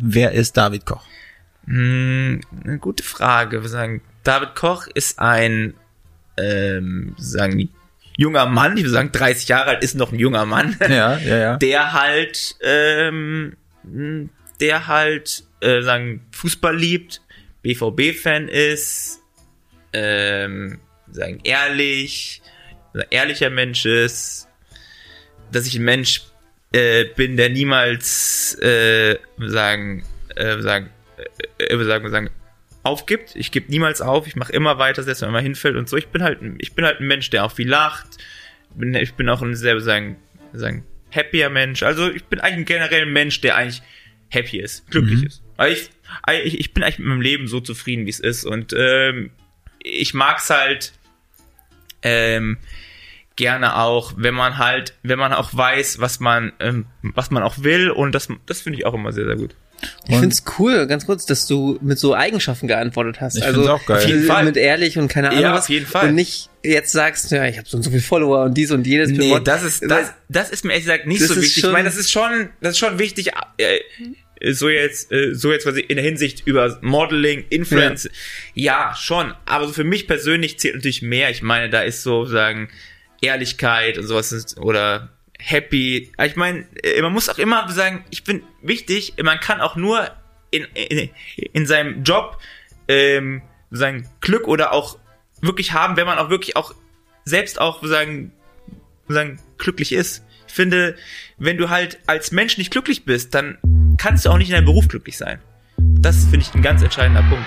Wer ist David Koch? Hm, eine gute Frage. Wir sagen, David Koch ist ein, ähm, sagen, junger Mann, ich würde sagen, 30 Jahre alt ist noch ein junger Mann. Ja, ja, ja. Der halt, ähm, der halt, äh, sagen, Fußball liebt, BVB-Fan ist, ähm, sagen, ehrlich, ehrlicher Mensch ist, dass ich ein Mensch äh, bin, der niemals äh, sagen, äh, sagen, äh, sagen, sagen, aufgibt. Ich gebe niemals auf. Ich mache immer weiter, selbst wenn man hinfällt und so. Ich bin halt, ich bin halt ein Mensch, der auch viel lacht. Bin, ich bin auch ein sehr sagen, sagen happier Mensch. Also ich bin eigentlich ein generell ein Mensch, der eigentlich happy ist, glücklich mhm. ist. Weil ich, ich, ich bin eigentlich mit meinem Leben so zufrieden, wie es ist und ähm, ich mag's halt ähm, gerne auch, wenn man halt, wenn man auch weiß, was man, ähm, was man auch will und das, das finde ich auch immer sehr, sehr gut. Ich finde es cool, ganz kurz, dass du mit so Eigenschaften geantwortet hast. Ich also auch geil. Auf jeden Fall. mit ehrlich und keine Ahnung ja, was. auf jeden Fall. Und nicht jetzt sagst, ja, ich habe so und so viele Follower und dies und jedes. Nee, das ist das, das ist mir ehrlich gesagt nicht Das so wichtig. Ich meine, das ist schon, das ist schon wichtig. Äh, so jetzt, äh, so jetzt quasi in der Hinsicht über Modeling, Influence, ja. schon. Aber so für mich persönlich zählt natürlich mehr. Ich meine, da ist so sagen Ehrlichkeit und sowas oder happy. Ich meine, äh, man muss auch immer sagen, ich bin wichtig. Man kann auch nur in in, in seinem Job ähm, sagen Glück oder auch wirklich haben, wenn man auch wirklich auch selbst auch sagen sagen glücklich ist. Ich finde, wenn du halt als Mensch nicht glücklich bist, dann kannst du auch nicht in deinem Beruf glücklich sein. Das finde ich ein ganz entscheidender Punkt.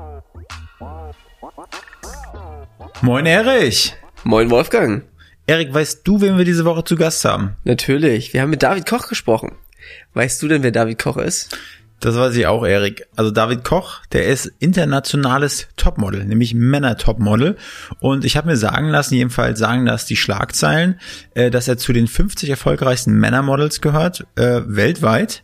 Moin Erich! Moin Wolfgang. Erik, weißt du, wen wir diese Woche zu Gast haben? Natürlich. Wir haben mit David Koch gesprochen. Weißt du denn, wer David Koch ist? Das weiß ich auch, Erik. Also David Koch, der ist internationales Topmodel, nämlich Männer-Topmodel. Und ich habe mir sagen lassen, jedenfalls sagen das die Schlagzeilen, äh, dass er zu den 50 erfolgreichsten Männermodels gehört, äh, weltweit.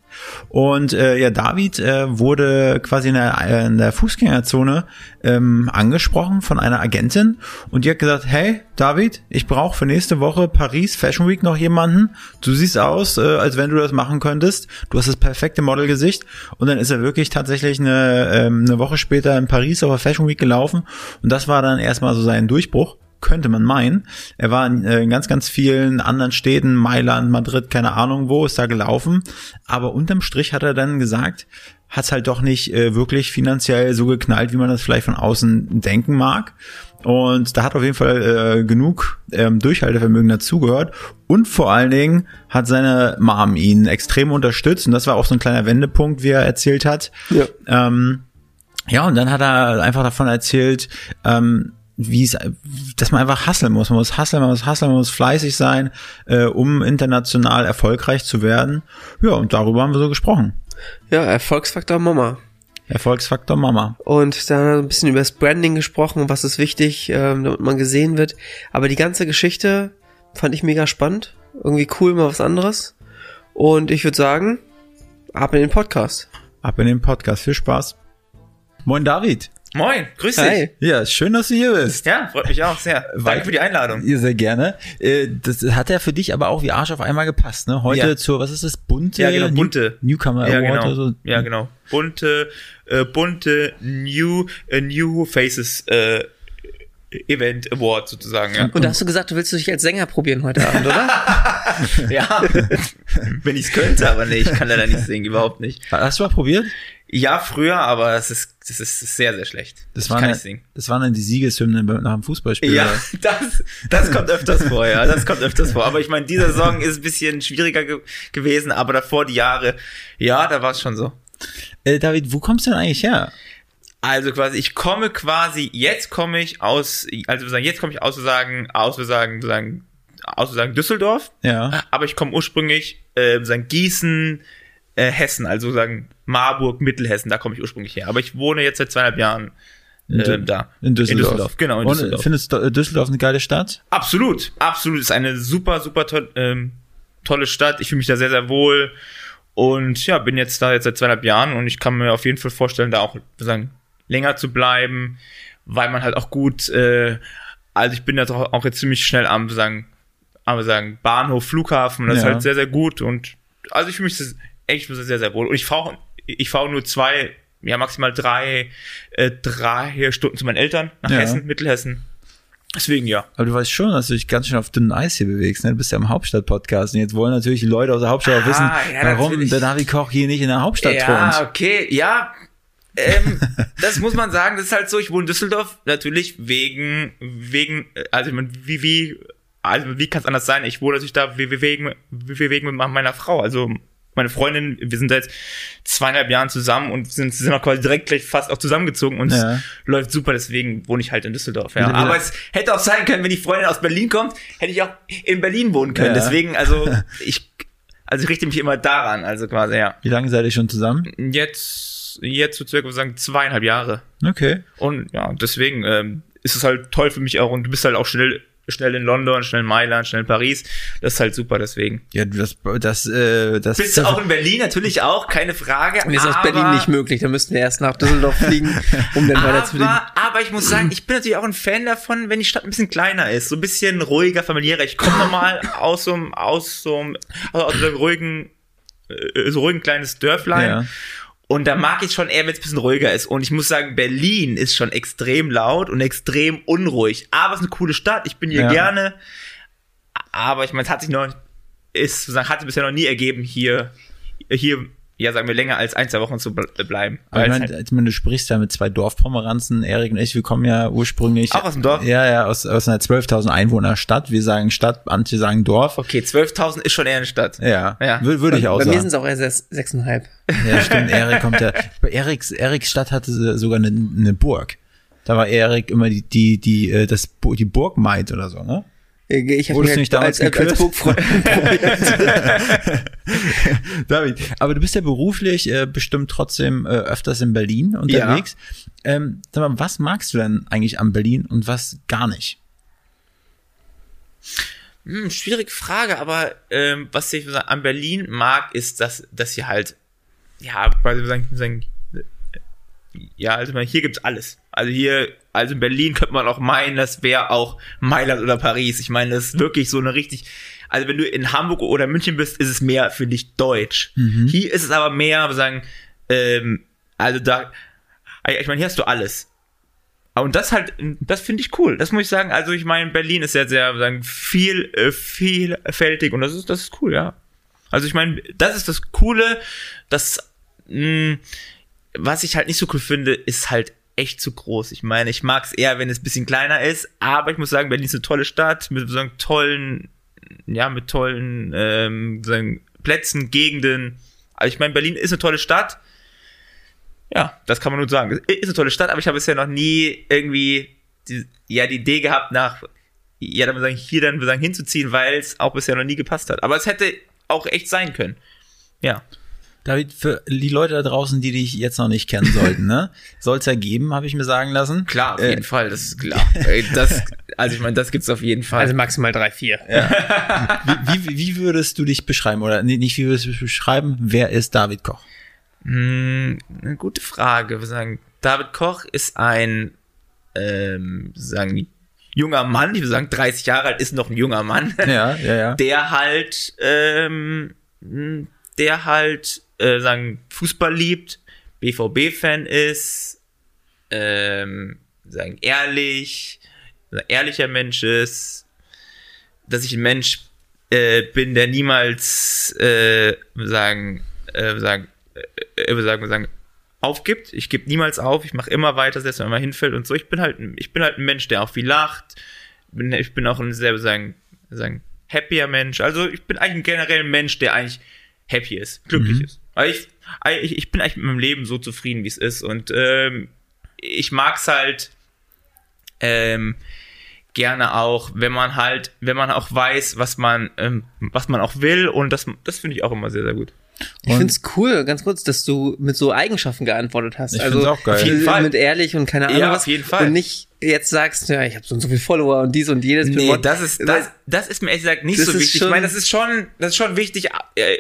Und äh, ja, David äh, wurde quasi in der, äh, in der Fußgängerzone ähm, angesprochen von einer Agentin und die hat gesagt, hey David, ich brauche für nächste Woche Paris Fashion Week noch jemanden. Du siehst aus, äh, als wenn du das machen könntest. Du hast das perfekte Modelgesicht. Und dann ist er wirklich tatsächlich eine, ähm, eine Woche später in Paris auf der Fashion Week gelaufen und das war dann erstmal so sein Durchbruch könnte man meinen. Er war in, äh, in ganz, ganz vielen anderen Städten, Mailand, Madrid, keine Ahnung wo, ist da gelaufen. Aber unterm Strich hat er dann gesagt, hat's halt doch nicht äh, wirklich finanziell so geknallt, wie man das vielleicht von außen denken mag. Und da hat auf jeden Fall äh, genug ähm, Durchhaltevermögen dazugehört. Und vor allen Dingen hat seine Mom ihn extrem unterstützt. Und das war auch so ein kleiner Wendepunkt, wie er erzählt hat. Ja. Ähm, ja, und dann hat er einfach davon erzählt, ähm, wie es, dass man einfach hasseln muss. Man muss hasseln, man muss hasseln, man muss fleißig sein, äh, um international erfolgreich zu werden. Ja, und darüber haben wir so gesprochen. Ja, Erfolgsfaktor Mama. Erfolgsfaktor Mama. Und da haben wir ein bisschen über das Branding gesprochen, was ist wichtig, ähm, damit man gesehen wird. Aber die ganze Geschichte fand ich mega spannend. Irgendwie cool, mal was anderes. Und ich würde sagen, ab in den Podcast. Ab in den Podcast. Viel Spaß. Moin David. Moin, grüß dich. Hi. Ja, schön, dass du hier bist. Ja, freut mich auch sehr. Danke für die Einladung. Ihr sehr gerne. Äh, Das hat ja für dich aber auch wie Arsch auf einmal gepasst, ne? Heute Ja. zur, was ist das? Bunte? Ja, genau, New- bunte. Newcomer Ja, Award genau. oder so. Ja, genau. Bunte, äh, bunte New, äh, New Faces äh, Event Award sozusagen, ja. Und da hast du gesagt, du willst dich als Sänger probieren heute Abend, oder? ja. Wenn ich's könnte, aber nee, ich kann leider nicht singen, überhaupt nicht. Hast du mal probiert? Ja, früher, aber es ist, das ist sehr, sehr schlecht. Das war, eine, das war dann die Siegeshymne beim- nach dem Fußballspiel. Ja, das, das kommt öfters vor, ja, das kommt öfters vor. Aber ich meine, dieser Song ist ein bisschen schwieriger ge gewesen, aber davor die Jahre, ja, da war es schon so. Äh, David, wo kommst du denn eigentlich her? Also quasi, ich komme quasi, jetzt komme ich aus, also sagen, jetzt komme ich aus, sagen, aus, sagen, sagen, aus, sagen Düsseldorf, Ja. aber ich komme ursprünglich, äh, sagen Gießen, äh, Hessen, also sagen Marburg, Mittelhessen, da komme ich ursprünglich her. Aber ich wohne jetzt seit zweieinhalb Jahren äh, da. In Düsseldorf. Genau, in Und Düsseldorf. findest du Düsseldorf eine geile Stadt? Absolut, absolut. Ist eine super, super toll, ähm, tolle Stadt. Ich fühle mich da sehr, sehr wohl. Und ja, bin jetzt da jetzt seit zweieinhalb Jahren und ich kann mir auf jeden Fall vorstellen, da auch sagen, länger zu bleiben, weil man halt auch gut, äh, also ich bin da doch auch jetzt ziemlich schnell am sagen, am sagen Bahnhof, Flughafen, das ist Ja. halt sehr, sehr gut und also ich fühle mich echt sehr, sehr wohl. Und ich fahre ich fahre nur zwei, ja maximal drei, äh, drei Stunden zu meinen Eltern nach Ja. Hessen, Mittelhessen. Deswegen ja. Aber du weißt schon, dass du dich ganz schön auf dünnem Eis hier bewegst. Ne? Du bist ja im Hauptstadt-Podcast und jetzt wollen natürlich die Leute aus der Hauptstadt auch Ah, wissen, ja, warum der David Koch hier nicht in der Hauptstadt Ja, thront. okay, ja. ähm, das muss man sagen, das ist halt so, ich wohne in Düsseldorf, natürlich wegen, wegen, äh, also ich mein, wie, wie, also wie kann es anders sein? Ich wohne natürlich da we- we- wegen, we- wegen meiner Frau, also meine Freundin, wir sind seit zweieinhalb Jahren zusammen und sind, sind auch quasi direkt gleich fast auch zusammengezogen und Ja. es läuft super, deswegen wohne ich halt in Düsseldorf. Ja. Aber es hätte auch sein können, wenn die Freundin aus Berlin kommt, hätte ich auch in Berlin wohnen können. Ja. Deswegen, also ich, also ich richte mich immer daran, also quasi, ja. Wie lange seid ihr schon zusammen? Jetzt, jetzt so circa, sagen, zweieinhalb Jahre. Okay. Und ja, deswegen ähm, ist es halt toll für mich auch und du bist halt auch schnell, schnell in London, schnell in Mailand, schnell in Paris. Das ist halt super, deswegen. Ja, das, das, äh, das. Bist du auch in Berlin natürlich auch, keine Frage. Mir ist aus Berlin nicht möglich, da müssten wir erst nach Düsseldorf fliegen, um dann weiter zu fliegen. Aber, aber ich muss sagen, ich bin natürlich auch ein Fan davon, wenn die Stadt ein bisschen kleiner ist, so ein bisschen ruhiger, familiärer. Ich komme nochmal aus so einem, aus so einem, aus so einem ruhigen, äh, so ruhigen kleines Dörflein. Ja. Und da mag ich schon eher, wenn es ein bisschen ruhiger ist. Und ich muss sagen, Berlin ist schon extrem laut und extrem unruhig. Aber es ist eine coole Stadt. Ich bin hier Ja. gerne. Aber ich meine, es hat sich noch, ist, sozusagen, hat sich bisher noch nie ergeben, hier, hier, ja, sagen wir, länger als ein, zwei Wochen zu ble- bleiben. Aber ich meine, halt, ich meine, du sprichst ja mit zwei Dorfpomeranzen, Erik und ich, wir kommen ja ursprünglich. Auch aus dem Dorf? Ja, ja, aus, aus einer 12.000 Einwohner Stadt. Wir sagen Stadt, manche sagen Dorf. okay, 12.000 ist schon eher eine Stadt. Ja, Ja. Wür- würde ich auch Bei mir sagen. sind es auch eher sechs- sechseinhalb. Ja, stimmt. Erik kommt ja. Bei Eriks, Eriks Stadt hatte sie sogar eine, eine Burg. Da war Erik immer die, die, die, äh, das, die Burgmaid oder so, ne? Ich habe Wurdest mich du nicht als, damals als, als probiert. David, aber du bist ja beruflich äh, bestimmt trotzdem äh, öfters in Berlin unterwegs. Ähm, sag mal, was magst du denn eigentlich an Berlin und was gar nicht? Hm, schwierige Frage, aber ähm, was ich an Berlin mag, ist, dass, dass hier halt, ja, quasi sagen, sagen äh, ja, also man, hier gibt's alles. Also hier, also in Berlin könnte man auch meinen, das wäre auch Mailand oder Paris. Ich meine, das ist wirklich so eine richtig, also wenn du in Hamburg oder München bist, ist es mehr für dich deutsch. Hier ist es aber mehr, wir sagen, ähm, also da, ich meine, hier hast du alles. Und das halt, das finde ich cool. Das muss ich sagen. Also ich meine, Berlin ist ja sehr, sagen, viel, äh, vielfältig und das ist, das ist cool, ja. Also ich meine, das ist das Coole, das, mh, was ich halt nicht so cool finde, ist halt echt zu groß. Ich meine, ich mag es eher, wenn es ein bisschen kleiner ist, aber ich muss sagen, Berlin ist eine tolle Stadt mit so einem tollen, ja, mit tollen ähm, sagen, Plätzen, Gegenden. Also ich meine, Berlin ist eine tolle Stadt. Ja, das kann man nur sagen. Ist eine tolle Stadt, aber ich habe bisher noch nie irgendwie die, ja die Idee gehabt, nach ja dann sagen hier dann sagen hinzuziehen, weil es auch bisher noch nie gepasst hat. Aber es hätte auch echt sein können. Ja. David, für die Leute da draußen, die dich jetzt noch nicht kennen sollten, ne? Soll es ja geben, habe ich mir sagen lassen. Klar, auf Äh, jeden Fall, das ist klar. Das, also ich meine, das gibt's auf jeden Fall. Also maximal drei, vier. Wie, wie, wie würdest du dich beschreiben? Oder nee, nicht wie würdest du dich beschreiben? Wer ist David Koch? Hm, eine gute Frage. Wir sagen, David Koch ist ein, ähm, sagen, junger Mann, ich würde sagen, 30 Jahre alt ist noch ein junger Mann, Ja, ja, ja. der halt, ähm, der halt, äh, sagen, Fußball liebt, BVB-Fan ist, ähm, sagen, ehrlich, ehrlicher Mensch ist, dass ich ein Mensch äh, bin, der niemals, äh, sagen, äh, sagen, äh, äh, sagen, sagen, aufgibt. Ich gebe niemals auf. Ich mache immer weiter, selbst wenn man hinfällt und so. Ich bin halt, ich bin halt ein Mensch, der auch viel lacht. Bin, ich bin auch ein sehr, sagen, sagen, happier Mensch. Also ich bin eigentlich ein generell ein Mensch, der eigentlich happy ist, glücklich ist. Ich, ich, ich bin eigentlich mit meinem Leben so zufrieden, wie es ist. Und ähm, ich mag's halt ähm, gerne auch, wenn man halt, wenn man auch weiß, was man, ähm, was man auch will. Und das, das finde ich auch immer sehr, sehr gut. Ich Und- find's cool, ganz kurz, dass du mit so Eigenschaften geantwortet hast. Ich also auch geil. Auf jeden mit- Fall. mit ehrlich und keine Ahnung Ja, was. auf jeden Fall. Und nicht jetzt sagst, ja, ich habe so und so viele Follower und dies und jenes. Nee, das ist, das, das ist mir ehrlich gesagt nicht so wichtig. Ich meine, das ist schon, das ist schon wichtig, äh,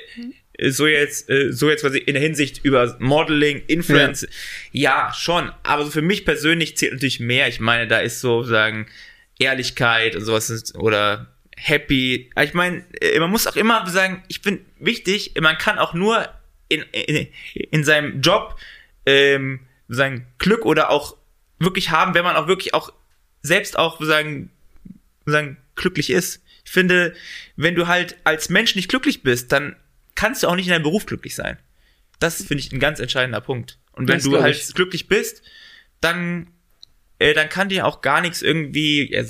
so jetzt, äh, so jetzt quasi in der Hinsicht über Modeling, Influence. Ja, schon. Aber so für mich persönlich zählt natürlich mehr. Ich meine, da ist so sagen Ehrlichkeit und sowas oder happy. Ich meine, äh, man muss auch immer sagen, ich bin wichtig, man kann auch nur in, in, in seinem Job ähm, sagen Glück oder auch wirklich haben, wenn man auch wirklich auch selbst auch sagen sagen, glücklich ist. Ich finde, wenn du halt als Mensch nicht glücklich bist, dann kannst du auch nicht in deinem Beruf glücklich sein. Das finde ich ein ganz entscheidender Punkt. Und wenn Das du halt ich. glücklich bist, dann, äh, dann kann dir auch gar nichts irgendwie, ja,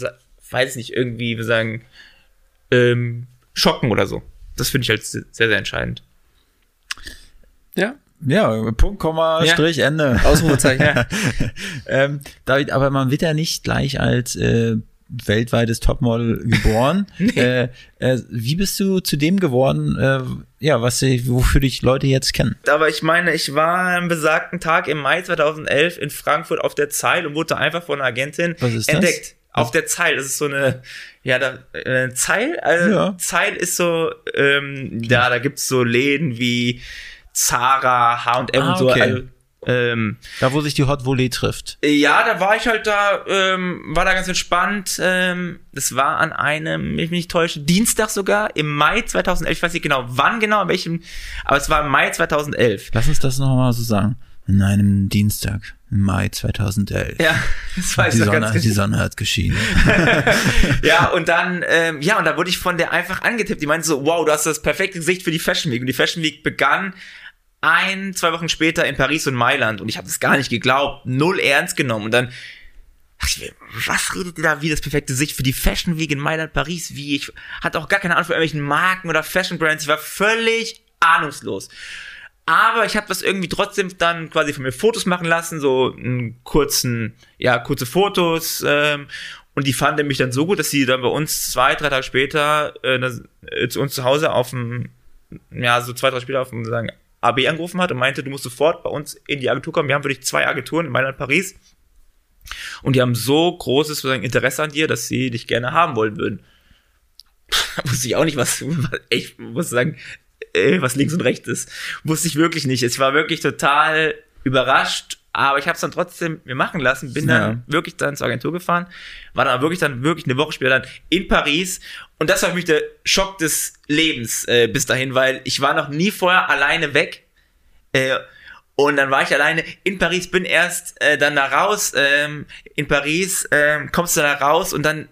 weiß nicht, irgendwie, wir sagen, ähm, schocken oder so. Das finde ich halt sehr, sehr entscheidend. ja, Ja, Punkt, Komma, Ja. Strich, Ende. Ausrufezeichen. ähm, David, aber man wird ja nicht gleich als äh, weltweites Topmodel geboren. äh, äh, wie bist du zu dem geworden, äh, ja, was wofür dich Leute jetzt kennen? Aber ich meine, ich war am besagten Tag im Mai 2011 in Frankfurt auf der Zeil und wurde einfach von einer Agentin ist das? entdeckt. Auf der Zeil. Das ist so eine, ja, da, äh, Zeil, also Ja. Zeil ist so, ähm, ja, da gibt's so Läden wie Zara, H&M Ah, und so. okay. Also, ähm, Da, wo sich die Hot Volley trifft. ja, da war ich halt da, ähm, war da ganz entspannt. Ähm, das war an einem, ich mich nicht täusche, Dienstag sogar, im Mai 2011. Ich weiß nicht genau, wann genau, an welchem, aber es war im Mai 2011. Lass uns das nochmal so sagen. An einem Dienstag im Mai 2011. Ja, das weiß die, ich Sonne, ganz die genau. Sonne hat geschienen. Ja, und dann, ähm, ja, und da wurde ich von der einfach angetippt. Die meinte so, wow, du hast das perfekte Gesicht für die Fashion Week. Und die Fashion Week begann ein, zwei Wochen später in Paris und Mailand. Und ich habe das gar nicht geglaubt, null ernst genommen. Und dann mir, was redet ihr da wie das perfekte Gesicht für die Fashion Week in Mailand, Paris? Wie? Ich hatte auch gar keine Ahnung von irgendwelchen Marken oder Fashion Brands. Ich war völlig ahnungslos. Aber ich habe das irgendwie trotzdem dann quasi von mir Fotos machen lassen, so einen kurzen, ja, kurze Fotos. Ähm, und die fanden mich dann so gut, dass sie dann bei uns zwei, drei Tage später äh, äh, zu uns zu Hause auf dem, ja, so zwei, drei später auf dem sagen, AB angerufen hat und meinte, du musst sofort bei uns in die Agentur kommen. Wir haben für dich zwei Agenturen in Mailand Paris. Und die haben so großes Interesse an dir, dass sie dich gerne haben wollen würden. wusste ich auch nicht, was, was ich muss sagen, äh, was links und rechts ist. Wusste ich wirklich nicht. Ich war wirklich total überrascht, aber ich habe es dann trotzdem mir machen lassen, bin Ja. dann wirklich dann zur Agentur gefahren, war dann wirklich dann wirklich eine Woche später dann in Paris und das war für mich der Schock des Lebens äh, bis dahin, weil ich war noch nie vorher alleine weg. Äh, und dann war ich alleine in Paris, bin erst äh, dann da raus, ähm, in Paris, ähm, kommst du da raus und dann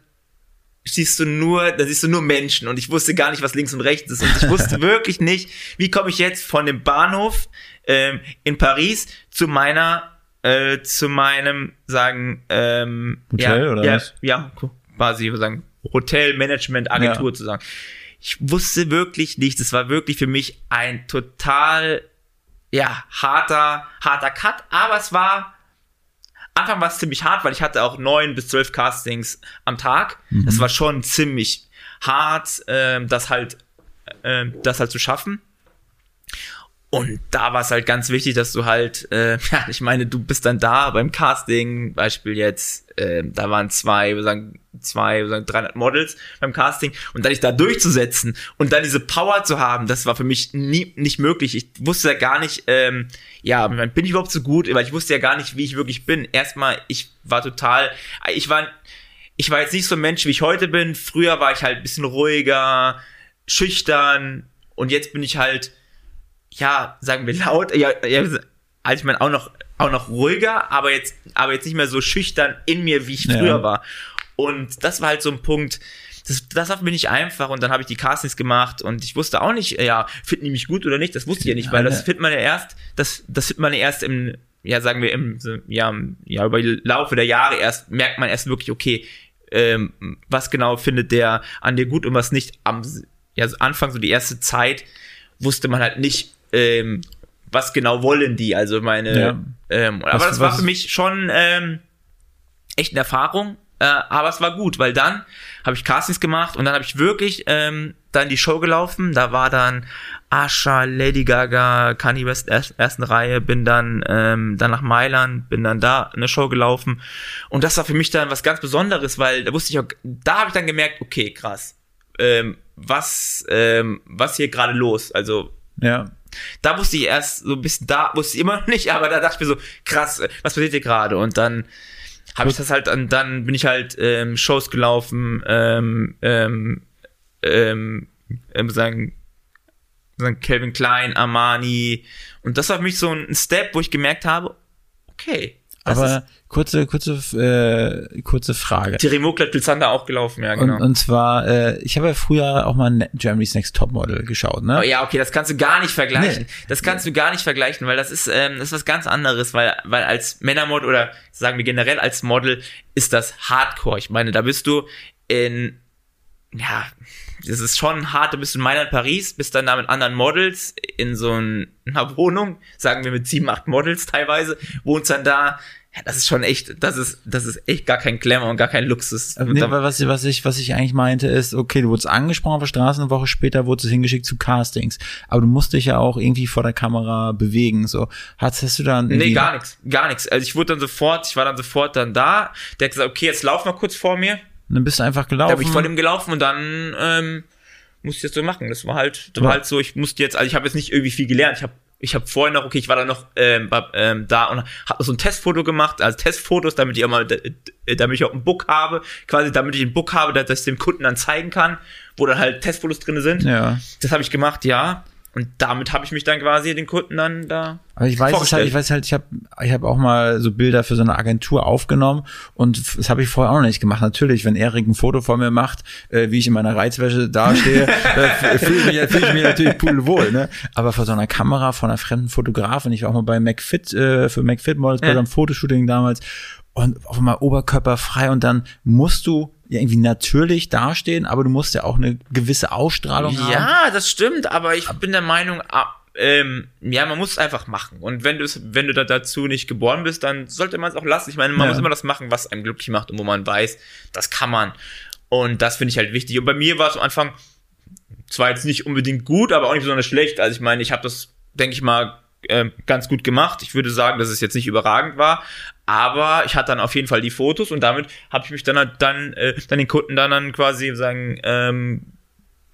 siehst du nur, da siehst du nur Menschen und ich wusste gar nicht, was links und rechts ist und ich wusste wirklich nicht, wie komme ich jetzt von dem Bahnhof ähm, in Paris zu meiner, äh, zu meinem, sagen, ähm, Hotel ja, oder ja, was? Ja, quasi, sagen, Hotelmanagement-Agentur Ja. zu sagen. Ich wusste wirklich nicht, es war wirklich für mich ein total, ja, harter, harter Cut, aber es war, Anfang war es ziemlich hart, weil ich hatte auch neun bis zwölf Castings am Tag. Das war schon ziemlich hart, ähm, das halt, ähm, das halt zu schaffen. Und da war es halt ganz wichtig, dass du halt, äh, ja, ich meine, du bist dann da beim Casting, Beispiel jetzt, ähm, da waren zwei, wir sagen, zwei, wir sagen 300 Models beim Casting und dann dich da durchzusetzen und dann diese Power zu haben, das war für mich nie, nicht möglich. Ich wusste ja gar nicht, ähm, ja, bin ich überhaupt so gut, weil ich wusste ja gar nicht, wie ich wirklich bin. Erstmal, ich war total, ich war, ich war jetzt nicht so ein Mensch, wie ich heute bin. Früher war ich halt ein bisschen ruhiger, schüchtern und jetzt bin ich halt, ja, sagen wir laut, ja, ja also ich meine auch noch auch noch ruhiger, aber jetzt aber jetzt nicht mehr so schüchtern in mir, wie ich Ja. früher war. Und das war halt so ein Punkt, das, das war für mich nicht einfach und dann habe ich die Castings gemacht und ich wusste auch nicht, ja, finden die mich gut oder nicht, das wusste ich ja nicht, weil das findet man ja erst, das, das findet man ja erst im, ja, sagen wir im, ja, ja, über die Laufe der Jahre erst, merkt man erst wirklich, okay, ähm, was genau findet der an dir gut und was nicht. Am ja, so Anfang, so die erste Zeit, wusste man halt nicht, ähm, was genau wollen die. Also meine, Ja. ähm, aber Was- das war für mich schon ähm, echt eine Erfahrung. Äh, aber es war gut, weil dann habe ich Castings gemacht und dann habe ich wirklich ähm, dann die Show gelaufen. Da war dann Asha, Lady Gaga, Kanye West erst, ersten Reihe, bin dann ähm, dann nach Mailand, bin dann da eine Show gelaufen und das war für mich dann was ganz Besonderes, weil da wusste ich auch, da habe ich dann gemerkt, okay, krass, ähm, was ähm, was hier gerade los? Also Ja. Da wusste ich erst so ein bisschen, da wusste ich immer noch nicht, aber da dachte ich mir so, krass, äh, was passiert hier gerade? Und dann habe ich das halt, dann, dann bin ich halt ähm, Shows gelaufen, ähm, ähm, ähm, ähm, sagen, sagen Calvin Klein, Armani. Und das war für mich so ein Step, wo ich gemerkt habe, okay. Das Aber kurze, kurze, äh, kurze Frage. Thierry Mugler, Zander auch gelaufen, ja, genau. Und, und zwar, äh, ich habe ja früher auch mal Germany's Next Topmodel geschaut, ne? Oh, ja, okay, das kannst du gar nicht vergleichen. Nee. Das kannst du gar nicht vergleichen, weil das ist, ähm, das ist was ganz anderes, weil, weil als Männermodel oder sagen wir generell als Model ist das Hardcore. Ich meine, da bist du in, ja, das ist schon hart, da bist du in Mailand, Paris, bist dann da mit anderen Models in so ein- einer Wohnung, sagen wir mit sieben, acht Models teilweise, wohnst dann da, ja, das ist schon echt, das ist, das ist echt gar kein Glamour und gar kein Luxus. Nee, was, was ich, was ich eigentlich meinte, ist, okay, du wurdest angesprochen auf der Straße, eine Woche später wurdest du hingeschickt zu Castings. Aber du musst dich ja auch irgendwie vor der Kamera bewegen, so. Hast, hast du dann Nee, gar nichts, gar nichts. Also ich wurde dann sofort, ich war dann sofort dann da. Der hat gesagt, okay, jetzt lauf mal kurz vor mir. Dann bist du einfach gelaufen. Da bin ich vor dem gelaufen und dann ähm, musste ich das so machen. Das war halt, das war halt so, ich musste jetzt, also ich habe jetzt nicht irgendwie viel gelernt. Ich habe ich habe vorher noch, okay, ich war dann noch ähm, ähm, da und habe so ein Testfoto gemacht, also Testfotos, damit ich auch mal, damit ich auch ein Book habe, quasi damit ich ein Book habe, dass ich dem Kunden dann zeigen kann, wo dann halt Testfotos drin sind. Ja. Das habe ich gemacht, ja. Und damit habe ich mich dann quasi den Kunden dann da. Aber ich weiß es halt, ich weiß halt, ich habe ich hab auch mal so Bilder für so eine Agentur aufgenommen und das habe ich vorher auch noch nicht gemacht. Natürlich, wenn Erik ein Foto von mir macht, äh, wie ich in meiner Reizwäsche dastehe, äh, fühle ich, mich- fühl ich mich natürlich pudelwohl, ne? Aber vor so einer Kamera von einer fremden Fotografin, ich war auch mal bei McFit, äh, für McFit Models bei Ja. so einem Fotoshooting damals und auf einmal oberkörperfrei und dann musst du irgendwie natürlich dastehen, aber du musst ja auch eine gewisse Ausstrahlung haben. Ja, das stimmt, aber ich bin der Meinung, ah, ähm, ja, man muss es einfach machen. Und wenn du es, wenn du da dazu nicht geboren bist, dann sollte man es auch lassen. Ich meine, man Ja. muss immer das machen, was einem glücklich macht und wo man weiß, das kann man. Und das finde ich halt wichtig. Und bei mir war es am Anfang zwar jetzt nicht unbedingt gut, aber auch nicht besonders schlecht. Also ich meine, ich habe das, denke ich mal, ähm, ganz gut gemacht. Ich würde sagen, dass es jetzt nicht überragend war, aber ich hatte dann auf jeden Fall die Fotos und damit habe ich mich dann halt dann, äh, dann den Kunden dann, dann quasi sagen, ähm,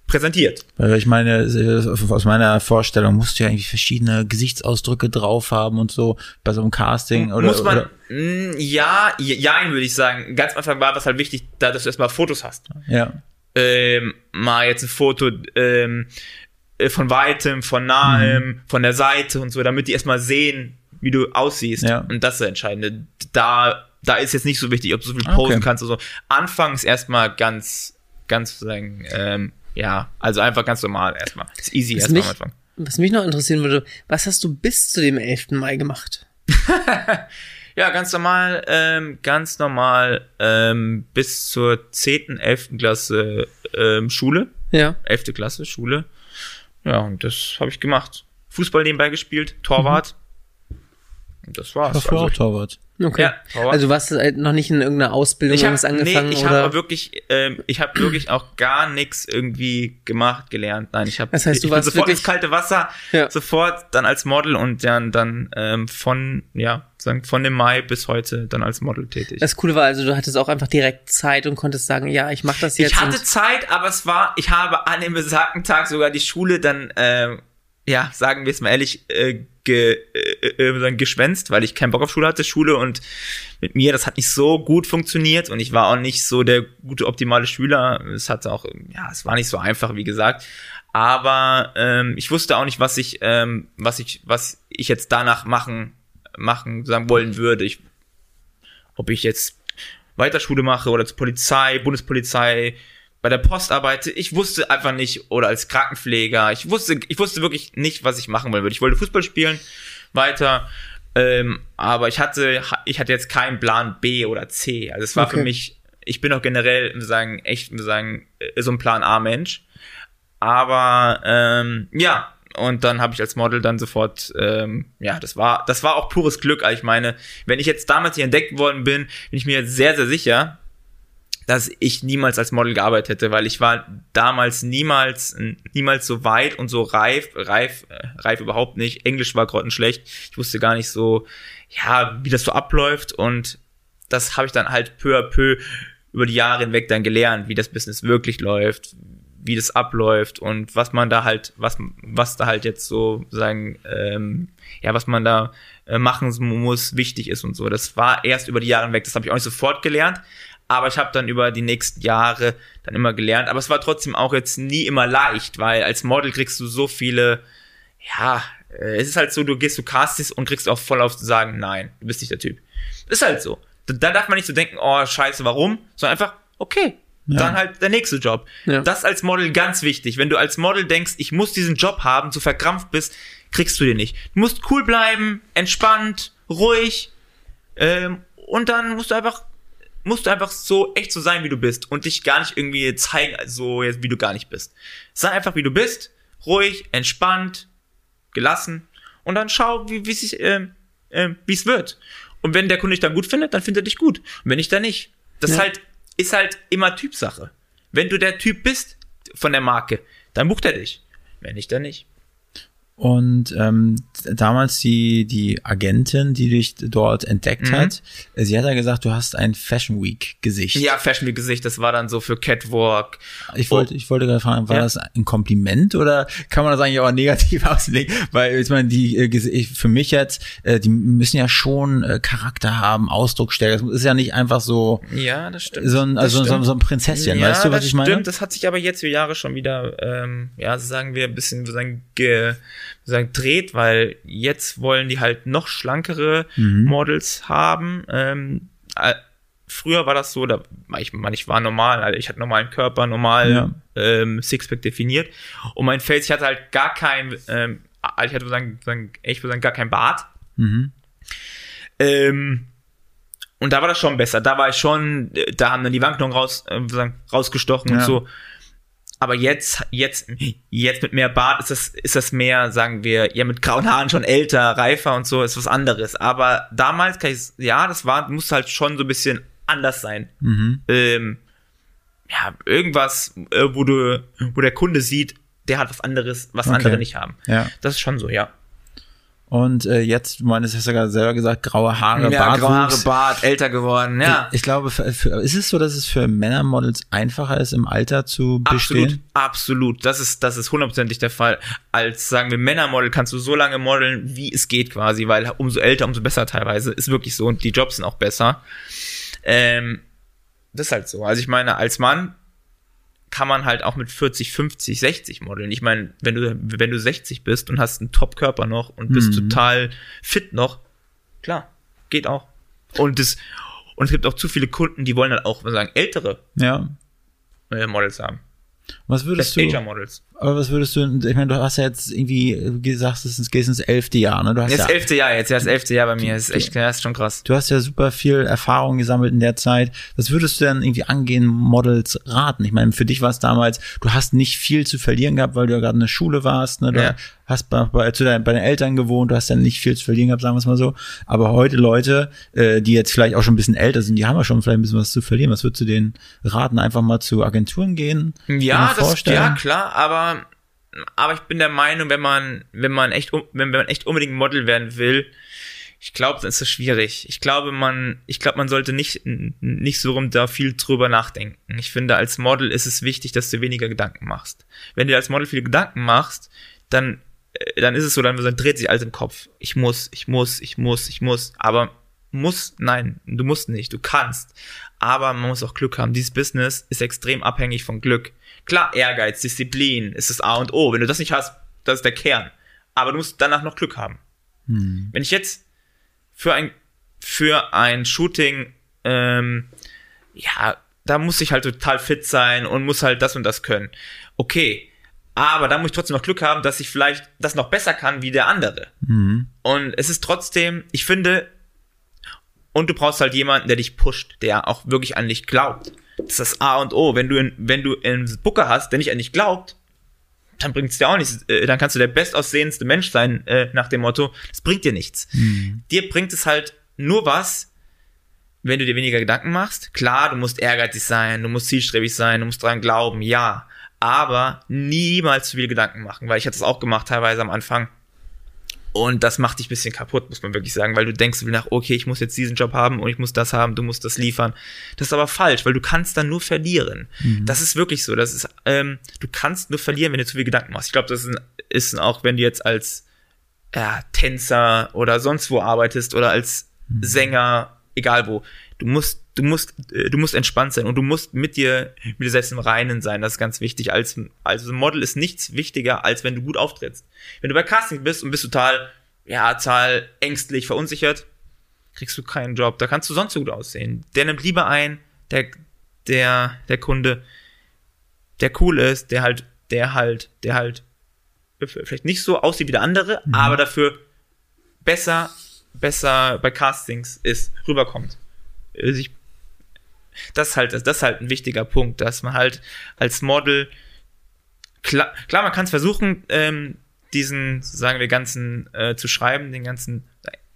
präsentiert. Weil ich meine, äh, aus meiner Vorstellung musst du ja irgendwie verschiedene Gesichtsausdrücke drauf haben und so bei so einem Casting oder, Muss man, oder mh, ja, ja, würde ich sagen. Ganz am Anfang war das halt wichtig, da, dass du erstmal Fotos hast. ja. Ähm, mal jetzt ein Foto ähm, äh, von weitem, von nahem, Mhm. von der Seite und so, damit die erstmal sehen, wie du aussiehst. Ja. Und das ist das Entscheidende. Da, da ist jetzt nicht so wichtig, ob du so viel posen okay. kannst oder so. Anfangs erstmal ganz, ganz sagen, ähm, ja, also einfach ganz normal erstmal. Ist easy Was erstmal mich, am Anfang. was mich noch interessieren würde, was hast du bis zu dem 11. Mai gemacht? Ja, ganz normal, ähm, ganz normal ähm, bis zur 10., 11. Klasse ähm, Schule. Ja. 11. Klasse Schule. Ja, und das habe ich gemacht. Fußball nebenbei gespielt, Torwart. Und das war's. war vorher Also auch Torwart. Okay. Ja, Torwart. also du warst halt noch nicht in irgendeiner Ausbildung ich habe irgendwas angefangen nee, ich habe wirklich, ähm, ich habe wirklich auch gar nichts irgendwie gemacht, gelernt. Nein, ich habe, Das heißt, du warst sofort wirklich- ins kalte Wasser, Ja. sofort dann als Model und dann dann ähm, von ja sagen von dem Mai bis heute dann als Model tätig. das Coole war also, du hattest auch einfach direkt Zeit und konntest sagen, ja, ich mache das jetzt. Ich hatte Zeit, aber es war, ich habe an dem besagten Tag sogar die Schule dann, ähm, ja, sagen wir es mal ehrlich, äh, ge, äh, äh, sagen, geschwänzt, weil ich keinen Bock auf Schule hatte, Schule und mit mir, das hat nicht so gut funktioniert und ich war auch nicht so der gute, optimale Schüler. Es hatte auch, ja, es war nicht so einfach, wie gesagt. Aber ähm, ich wusste auch nicht, was ich, ähm, was ich, was ich jetzt danach machen, machen, sagen wollen würde. Ich, ob ich jetzt weiter Schule mache oder zur Polizei, Bundespolizei, bei der Post arbeite. Ich wusste einfach nicht, oder als Krankenpfleger, ich wusste, ich wusste wirklich nicht, was ich machen wollen würde. Ich wollte Fußball spielen, weiter, ähm, aber ich hatte, ich hatte jetzt keinen Plan B oder C. Also es war Okay. für mich, ich bin auch generell, muss sagen, echt, muss sagen, äh, so ein Plan A-Mensch. Aber ähm, ja, und dann habe ich als Model dann sofort, ähm, ja, das war, das war auch pures Glück. Also ich meine, wenn ich jetzt damals hier entdeckt worden bin, bin ich mir sehr, sehr sicher, dass ich niemals als Model gearbeitet hätte, weil ich war damals niemals, niemals so weit und so reif, reif, äh, reif überhaupt nicht. Englisch war grottenschlecht. Ich wusste gar nicht so, ja, wie das so abläuft und das habe ich dann halt peu à peu über die Jahre hinweg dann gelernt, wie das Business wirklich läuft, wie das abläuft und was man da halt, was, was da halt jetzt so sagen, ähm, ja, was man da äh, machen muss, wichtig ist und so. Das war erst über die Jahre hinweg, das habe ich auch nicht sofort gelernt, aber ich habe dann über die nächsten Jahre dann immer gelernt. Aber es war trotzdem auch jetzt nie immer leicht, weil als Model kriegst du so viele, ja, äh, es ist halt so, du gehst zu Castis und kriegst auch voll auf zu sagen, nein, du bist nicht der Typ. Ist halt so. Da darf man nicht so denken, oh, scheiße, warum? Sondern einfach, okay, ja. Dann halt der nächste Job. Ja. Das als Model ganz wichtig. Wenn du als Model denkst, ich muss diesen Job haben, zu verkrampft bist, kriegst du den nicht. Du musst cool bleiben, entspannt, ruhig, ähm, und dann musst du einfach, musst du einfach so echt so sein, wie du bist und dich gar nicht irgendwie zeigen, so wie du gar nicht bist. Sei einfach, wie du bist, ruhig, entspannt, gelassen und dann schau, wie wie sich, äh, äh, wie es wird. Und wenn der Kunde dich dann gut findet, dann findet er dich gut. Und wenn nicht, dann nicht. Das ja. halt ist halt immer Typsache. Wenn du der Typ bist von der Marke, dann bucht er dich. Wenn nicht, dann nicht. Und ähm, damals die, die Agentin, die dich dort entdeckt mhm. hat, sie hat ja gesagt, du hast ein Fashion Week Gesicht. Ja, Fashion Week Gesicht, das war dann so für Catwalk. Ich wollte, ich wollte gerade fragen, war ja. das ein Kompliment oder kann man das eigentlich auch negativ auslegen? Weil ich meine, die äh, für mich jetzt, äh, die müssen ja schon äh, Charakter haben, Ausdruck stellen. Das ist ja nicht einfach so. Ja, das stimmt. So ein, also so, so ein Prinzesschen, ja, weißt du, was ich meine? Stimmt, das hat sich aber jetzt für Jahre schon wieder, ähm, ja, sagen wir ein bisschen, sagen, ge sagen, dreht, weil jetzt wollen die halt noch schlankere mhm. Models haben. Ähm, äh, früher war das so, da ich, man, ich war normal, also ich hatte normalen Körper, normal ja. ähm, Sixpack definiert und mein Face, ich hatte halt gar kein, ähm, also ich hatte sagen, sagen, ich würde sagen, gar kein Bart. Mhm. Ähm, und da war das schon besser. Da war ich schon, da haben dann die Wangen raus, äh, rausgestochen ja. und so. Aber jetzt, jetzt, jetzt mit mehr Bart ist das, ist das mehr, sagen wir, ja, mit grauen Haaren schon älter, reifer und so, ist was anderes. Aber damals kann ich, ja, das war, muss halt schon so ein bisschen anders sein. Mhm. Ähm, ja, irgendwas, äh, wo du, wo der Kunde sieht, der hat was anderes, was okay. andere nicht haben. Ja. Das ist schon so, ja. Und äh, jetzt, du meinst, hast ja selber gesagt, graue Haare, ja, Bart. Graue Haare, Bart, älter geworden, ja. Ich, ich glaube, für, für, ist es so, dass es für Männermodels einfacher ist, im Alter zu bestehen? Absolut, absolut. Das ist, das ist hundertprozentig der Fall. Als, sagen wir, Männermodel kannst du so lange modeln, wie es geht quasi, weil umso älter, umso besser teilweise. Ist wirklich so. Und die Jobs sind auch besser. Ähm, das ist halt so. Also ich meine, als Mann kann man halt auch mit 40, 50, 60 modeln. Ich meine, wenn du, wenn du 60 bist und hast einen Top-Körper noch und bist mhm. total fit noch, klar, geht auch. Und das, und es gibt auch zu viele Kunden, die wollen dann auch, sagen, ältere ja. Äh, Models haben. Was würdest Best du? Models. Aber was würdest du, ich meine, du hast ja jetzt irgendwie gesagt, es geht ins elfte Jahr, ne? Du hast das ja, elfte Jahr jetzt, ja, das elfte Jahr bei mir, das ist echt, das ist schon krass. Du hast ja super viel Erfahrung gesammelt in der Zeit. Was würdest du denn irgendwie angehen, Models raten? Ich meine, für dich war es damals, du hast nicht viel zu verlieren gehabt, weil du ja gerade in der Schule warst, ne? Du ja. hast bei, bei, zu deinen, bei den Eltern gewohnt, du hast ja nicht viel zu verlieren gehabt, sagen wir es mal so. Aber heute Leute, äh, die jetzt vielleicht auch schon ein bisschen älter sind, die haben ja schon vielleicht ein bisschen was zu verlieren. Was würdest du denen raten? Einfach mal zu Agenturen gehen? Ja, das, ja, klar, aber aber ich bin der Meinung, wenn man, wenn man echt, wenn, man echt unbedingt Model werden will, ich glaube, dann ist das schwierig. Ich glaube, man, ich glaube, man sollte nicht, nicht so rum da viel drüber nachdenken. Ich finde, als Model ist es wichtig, dass du weniger Gedanken machst. Wenn du als Model viele Gedanken machst, dann, äh, dann ist es so, dann, dann dreht sich alles im Kopf. Ich muss, ich muss, ich muss, ich muss. Aber muss, nein, du musst nicht, du kannst. Aber man muss auch Glück haben. Dieses Business ist extrem abhängig von Glück. Klar, Ehrgeiz, Disziplin ist das A und O. Wenn du das nicht hast, das ist der Kern. Aber du musst danach noch Glück haben. Hm. Wenn ich jetzt für ein, für ein Shooting, ähm, ja, da muss ich halt total fit sein und muss halt das und das können. Okay. Aber da muss ich trotzdem noch Glück haben, dass ich vielleicht das noch besser kann wie der andere. Mhm. Und es ist trotzdem, ich finde, und du brauchst halt jemanden, der dich pusht, der auch wirklich an dich glaubt. Das ist das A und O. Wenn du, in, wenn du einen Booker hast, der nicht an dich glaubt, dann bringt's dir auch nichts. Äh, dann kannst du der bestaussehendste Mensch sein, äh, nach dem Motto, das bringt dir nichts. Mhm. Dir bringt es halt nur was, wenn du dir weniger Gedanken machst, klar, du musst ehrgeizig sein, du musst zielstrebig sein, du musst dran glauben, ja. Aber niemals zu viel Gedanken machen, weil ich hatte es auch gemacht teilweise am Anfang. Und das macht dich ein bisschen kaputt, muss man wirklich sagen, weil du denkst nach, okay, ich muss jetzt diesen Job haben und ich muss das haben, du musst das liefern. Das ist aber falsch, weil du kannst dann nur verlieren. Mhm. Das ist wirklich so. Das ist, ähm, du kannst nur verlieren, wenn du zu viel Gedanken machst. Ich glaube, das ist, ist auch, wenn du jetzt als ja, Tänzer oder sonst wo arbeitest oder als mhm. Sänger, egal wo. Du musst, du musst, äh, du musst entspannt sein und du musst mit dir, mit dir selbst im Reinen sein. Das ist ganz wichtig. Als, also Model ist nichts wichtiger, als wenn du gut auftrittst. Wenn du bei Casting bist und bist total, ja, total ängstlich, verunsichert, kriegst du keinen Job. Da kannst du sonst so gut aussehen. Der nimmt lieber ein, der, der, der Kunde, der cool ist, der halt, der halt, der halt vielleicht nicht so aussieht wie der andere, mhm. aber dafür besser, besser bei Castings ist, rüberkommt. Also das ist halt, das ist halt ein wichtiger Punkt, dass man halt als Model, klar, klar man kann es versuchen, ähm, diesen, sagen wir, ganzen äh, zu schreiben, den ganzen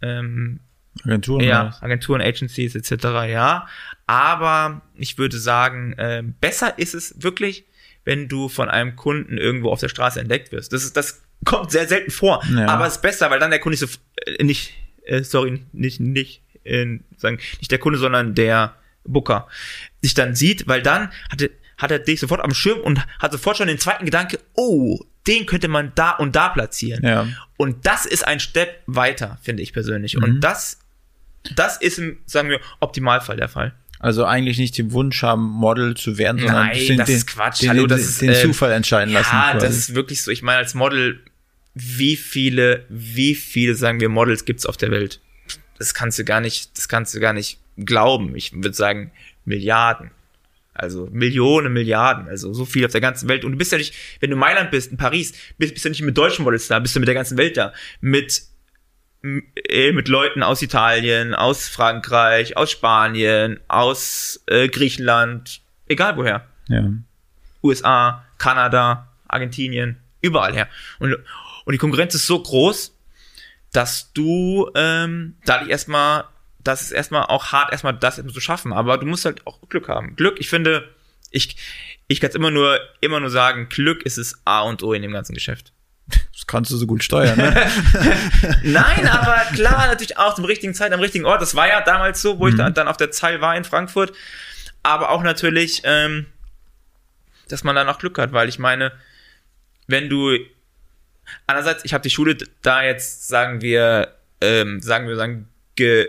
ähm, Agenturen, ja, Agenturen, Agencies etc. Ja, aber ich würde sagen, äh, besser ist es wirklich, wenn du von einem Kunden irgendwo auf der Straße entdeckt wirst. Das ist, das kommt sehr selten vor, ja. aber es ist besser, weil dann der Kunde nicht so, äh, nicht, äh, sorry, nicht, nicht, äh, sagen, nicht der Kunde, sondern der Booker sich dann sieht, weil dann hat, hat er dich sofort am Schirm und hat sofort schon den zweiten Gedanke, oh, den könnte man da und da platzieren. Ja. Und das ist ein Step weiter, finde ich persönlich. Mhm. Und das, das ist im, sagen wir, Optimalfall der Fall. Also eigentlich nicht den Wunsch haben, Model zu werden, sondern Nein, den, das den, ist Quatsch. den, Hallo, den, das ist, den ähm, Zufall entscheiden lassen. Ja, das ist wirklich so. Ich meine, als Model, wie viele, wie viele, sagen wir, Models gibt's auf der Welt? Das kannst du gar nicht, das kannst du gar nicht glauben. Ich würde sagen, Milliarden. Also Millionen, Milliarden, also so viel auf der ganzen Welt. Und du bist ja nicht, wenn du in Mailand bist, in Paris, bist, bist du nicht mit deutschen Models da, bist du mit der ganzen Welt da. Mit äh, mit Leuten aus Italien, aus Frankreich, aus Spanien, aus äh, Griechenland, egal woher. ja. USA, Kanada, Argentinien, überall her. Und, und die Konkurrenz ist so groß, dass du ähm, dadurch erstmal, das ist erstmal auch hart, erstmal das zu schaffen. Aber du musst halt auch Glück haben. Glück, ich finde, ich, ich kann es immer nur, immer nur sagen, Glück ist es A und O in dem ganzen Geschäft. Das kannst du so gut steuern, ne? Nein, aber klar, natürlich auch zum richtigen Zeit am richtigen Ort. Das war ja damals so, wo ich da, dann auf der Zeil war in Frankfurt. Aber auch natürlich, ähm, dass man dann auch Glück hat, weil ich meine, wenn du einerseits, ich habe die Schule da jetzt, sagen wir, ähm, sagen wir, sagen, ge,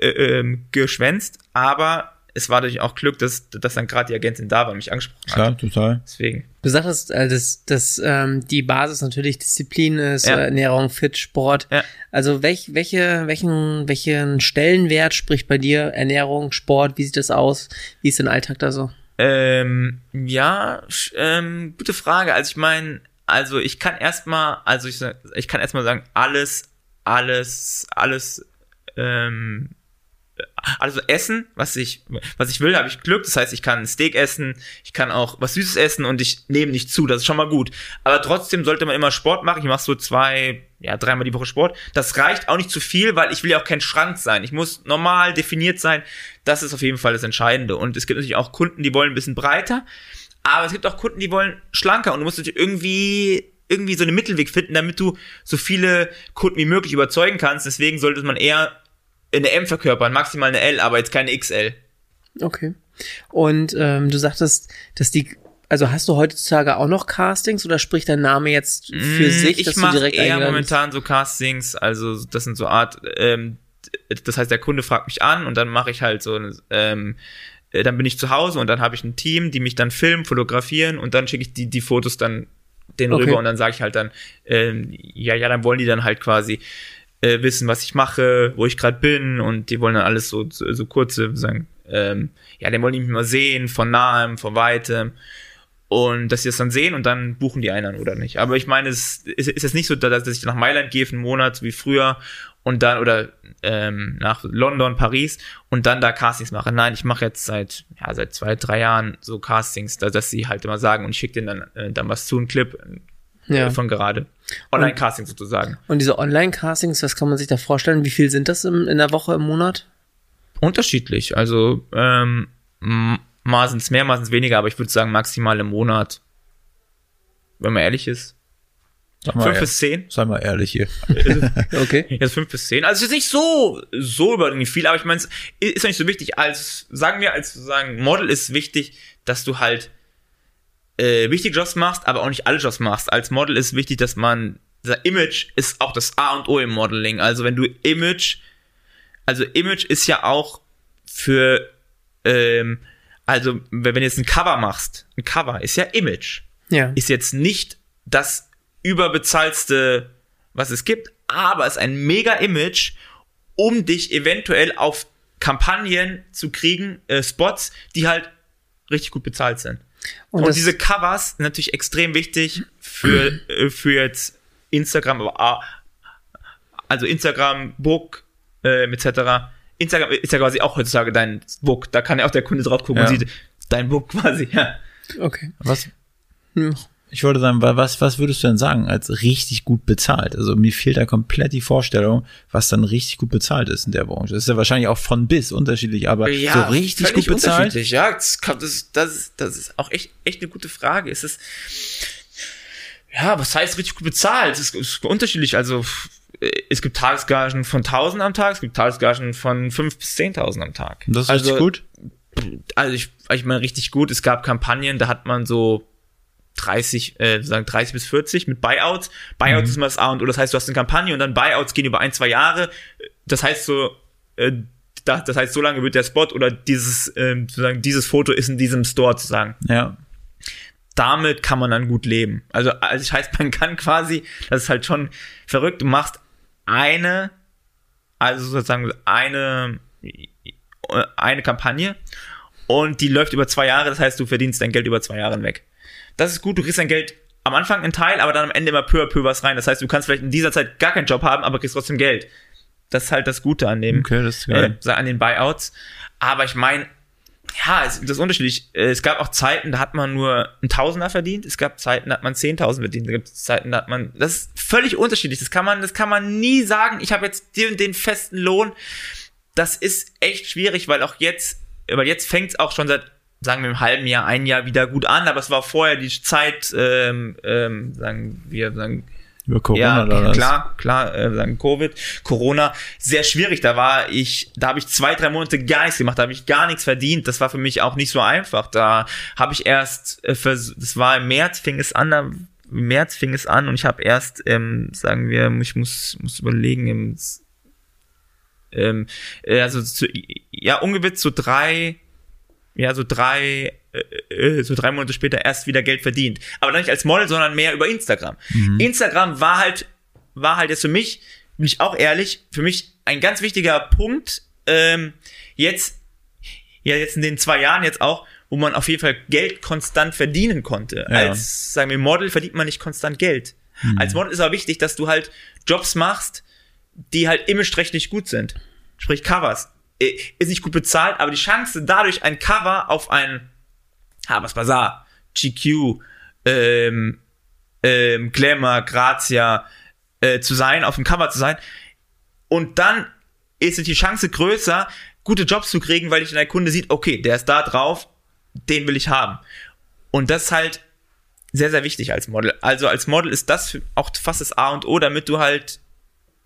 äh, ähm, geschwänzt, aber es war natürlich auch Glück, dass, dass dann gerade die Agentin da war und mich angesprochen hat. Klar, total. Deswegen. Du sagtest, äh, dass, dass ähm, die Basis natürlich Disziplin ist, Ja. äh, Ernährung, Fit, Sport. Ja. Also welch, welche, welchen, welchen Stellenwert spricht bei dir Ernährung, Sport? Wie sieht das aus? Wie ist dein Alltag da so? Ähm, ja, ähm, gute Frage. Also ich meine, also ich kann erstmal, also ich, sag- ich kann erstmal sagen, alles, alles, alles, ähm, also essen, was ich, was ich will, habe ich Glück. Das heißt, ich kann ein Steak essen, ich kann auch was Süßes essen und ich nehme nicht zu. Das ist schon mal gut. Aber trotzdem sollte man immer Sport machen. Ich mache so zwei, ja, dreimal die Woche Sport. Das reicht auch nicht zu viel, weil ich will ja auch kein Schrank sein. Ich muss normal definiert sein. Das ist auf jeden Fall das Entscheidende. Und es gibt natürlich auch Kunden, die wollen ein bisschen breiter. Aber es gibt auch Kunden, die wollen schlanker. Und du musst natürlich irgendwie irgendwie so einen Mittelweg finden, damit du so viele Kunden wie möglich überzeugen kannst. Deswegen sollte man eher eine M verkörpern, maximal eine L, aber jetzt keine XL. Okay. Und ähm, du sagtest, dass die, also hast du heutzutage auch noch Castings oder spricht dein Name jetzt für Mm, sich, ich mache eher momentan so Castings, also das sind so Art, ähm, das heißt, der Kunde fragt mich an und dann mache ich halt so, ähm, äh, dann bin ich zu Hause und dann habe ich ein Team, die mich dann filmen, fotografieren und dann schicke ich die, die Fotos dann denen Okay. rüber und dann sage ich halt dann, ähm, ja, ja, dann wollen die dann halt quasi äh, wissen, was ich mache, wo ich gerade bin und die wollen dann alles so, so, so kurze, sagen, ähm, ja, den wollen die mich mal sehen, von nahem, von weitem und dass sie das dann sehen und dann buchen die einen oder nicht. Aber ich meine, es ist, ist jetzt nicht so, dass ich nach Mailand gehe für einen Monat wie früher und dann oder ähm, nach London, Paris und dann da Castings mache. Nein, ich mache jetzt seit ja seit zwei, drei Jahren so Castings, da, dass sie halt immer sagen und ich schicke denen dann äh, dann was zu, einen Clip äh, Ja. von gerade. Online-Casting sozusagen. Und diese Online-Castings, was kann man sich da vorstellen? Wie viel sind das im, in der Woche, im Monat? Unterschiedlich. Also ähm, mal sind's mehr, mal sind's weniger, aber ich würde sagen maximal im Monat. Wenn man ehrlich ist. Sag mal, Fünf ehr- bis zehn. sei mal ehrlich hier. Okay. Jetzt fünf bis zehn. Also es ist nicht so, so überdringlich viel, aber ich meine, es ist doch nicht so wichtig. Als, sagen wir, als sagen, Model ist wichtig, dass du halt äh, wichtige Jobs machst, aber auch nicht alle Jobs machst. Als Model ist wichtig, dass man, das Image ist auch das A und O im Modeling. Also wenn du Image, also Image ist ja auch für, ähm, also wenn du jetzt ein Cover machst, ein Cover ist ja Image Ja. ist jetzt nicht das überbezahlste, was es gibt, aber es ist ein mega Image, um dich eventuell auf Kampagnen zu kriegen, äh, Spots, die halt richtig gut bezahlt sind. Und, das- diese Covers sind natürlich extrem wichtig für, äh, für jetzt Instagram, aber ah, also Instagram, Book, ähm, etc. Instagram ist ja quasi auch heutzutage dein Book. Da kann ja auch der Kunde drauf gucken Ja. und sieht dein Book quasi, ja. Okay. Was, Hm. Ich wollte sagen, wa- was, was würdest du denn sagen als richtig gut bezahlt? Also mir fehlt da komplett die Vorstellung, was dann richtig gut bezahlt ist in der Branche. Das ist ja wahrscheinlich auch von bis unterschiedlich, aber so richtig gut bezahlt. unterschiedlich, Ja, das, das, das, ist, das ist auch echt, echt eine gute Frage. Es ist, ja, was heißt richtig gut bezahlt? Es ist, ist unterschiedlich. Also, äh, es gibt Tagesgagen von 1000 am Tag, es gibt Tagesgagen von 5 bis 10.000 am Tag. Das ist also, richtig gut. Also, ich, ich meine, richtig gut. Es gab Kampagnen, da hat man so 30, äh, sagen 30 bis 40 mit Buyouts. Buyouts ist immer das A und O. Das heißt, du hast eine Kampagne und dann Buyouts gehen über ein, zwei Jahre. Das heißt so, äh, da- das heißt, so lange wird der Spot oder dieses, ähm, sozusagen, dieses Foto ist in diesem Store zu sagen. Ja. Damit kann man dann gut leben. Also, also das heißt, man kann quasi, das ist halt schon verrückt, du machst eine, also sozusagen eine, eine Kampagne und die läuft über zwei Jahre, das heißt, du verdienst dein Geld über zwei Jahre weg. Das ist gut, du kriegst dein Geld am Anfang einen Teil, aber dann am Ende immer peu à peu was rein. Das heißt, du kannst vielleicht in dieser Zeit gar keinen Job haben, aber kriegst trotzdem Geld. Das ist halt das Gute an dem, Okay, das ist äh, geil. an den Buyouts. Aber ich meine, ja, es, das ist unterschiedlich. Äh, Es gab auch Zeiten, da hat man nur ein Tausender verdient. Es gab Zeiten, da hat man 10.000 verdient. Da gibt es Zeiten, da hat man, das ist völlig unterschiedlich. Das kann man, das kann man nie sagen. Ich habe jetzt den, den festen Lohn. Das ist echt schwierig, weil auch jetzt, weil jetzt fängt es auch schon seit, sagen wir, einem halben Jahr, ein Jahr wieder gut an. Aber es war vorher die Zeit, ähm, ähm, sagen wir, sagen, Über Corona ja, oder was? klar, klar, äh, sagen Covid, Corona, sehr schwierig. Da war ich, da habe ich zwei, drei Monate gar nichts gemacht, da habe ich gar nichts verdient. Das war für mich auch nicht so einfach. Da habe ich erst, äh, vers- das war im März, fing es an, da- im März fing es an und ich habe erst, ähm, sagen wir, ich muss, muss überlegen, im, ähm, äh, also zu, ja, ungefähr so drei, ja, so drei, äh, äh, so drei Monate später erst wieder Geld verdient. Aber dann nicht als Model, sondern mehr über Instagram. Instagram war halt, war halt jetzt für mich, bin ich auch ehrlich, für mich ein ganz wichtiger Punkt, ähm, jetzt, ja, jetzt in den zwei Jahren jetzt auch, wo man auf jeden Fall Geld konstant verdienen konnte. Ja. Als, sagen wir, Model verdient man nicht konstant Geld. Als Model ist aber wichtig, dass du halt Jobs machst, die halt image-rechtlich gut sind. Sprich Covers. Äh, Ist nicht gut bezahlt, aber die Chance dadurch ein Cover auf ein Habers Bazaar, GQ, ähm, ähm, Glamour, Grazia äh, zu sein, auf dem Cover zu sein. Und dann ist die Chance größer, gute Jobs zu kriegen, weil dich der Kunde sieht, okay, der ist da drauf, den will ich haben. Und das ist halt sehr, sehr wichtig als Model. Also als Model ist das auch fast das A und O, damit du halt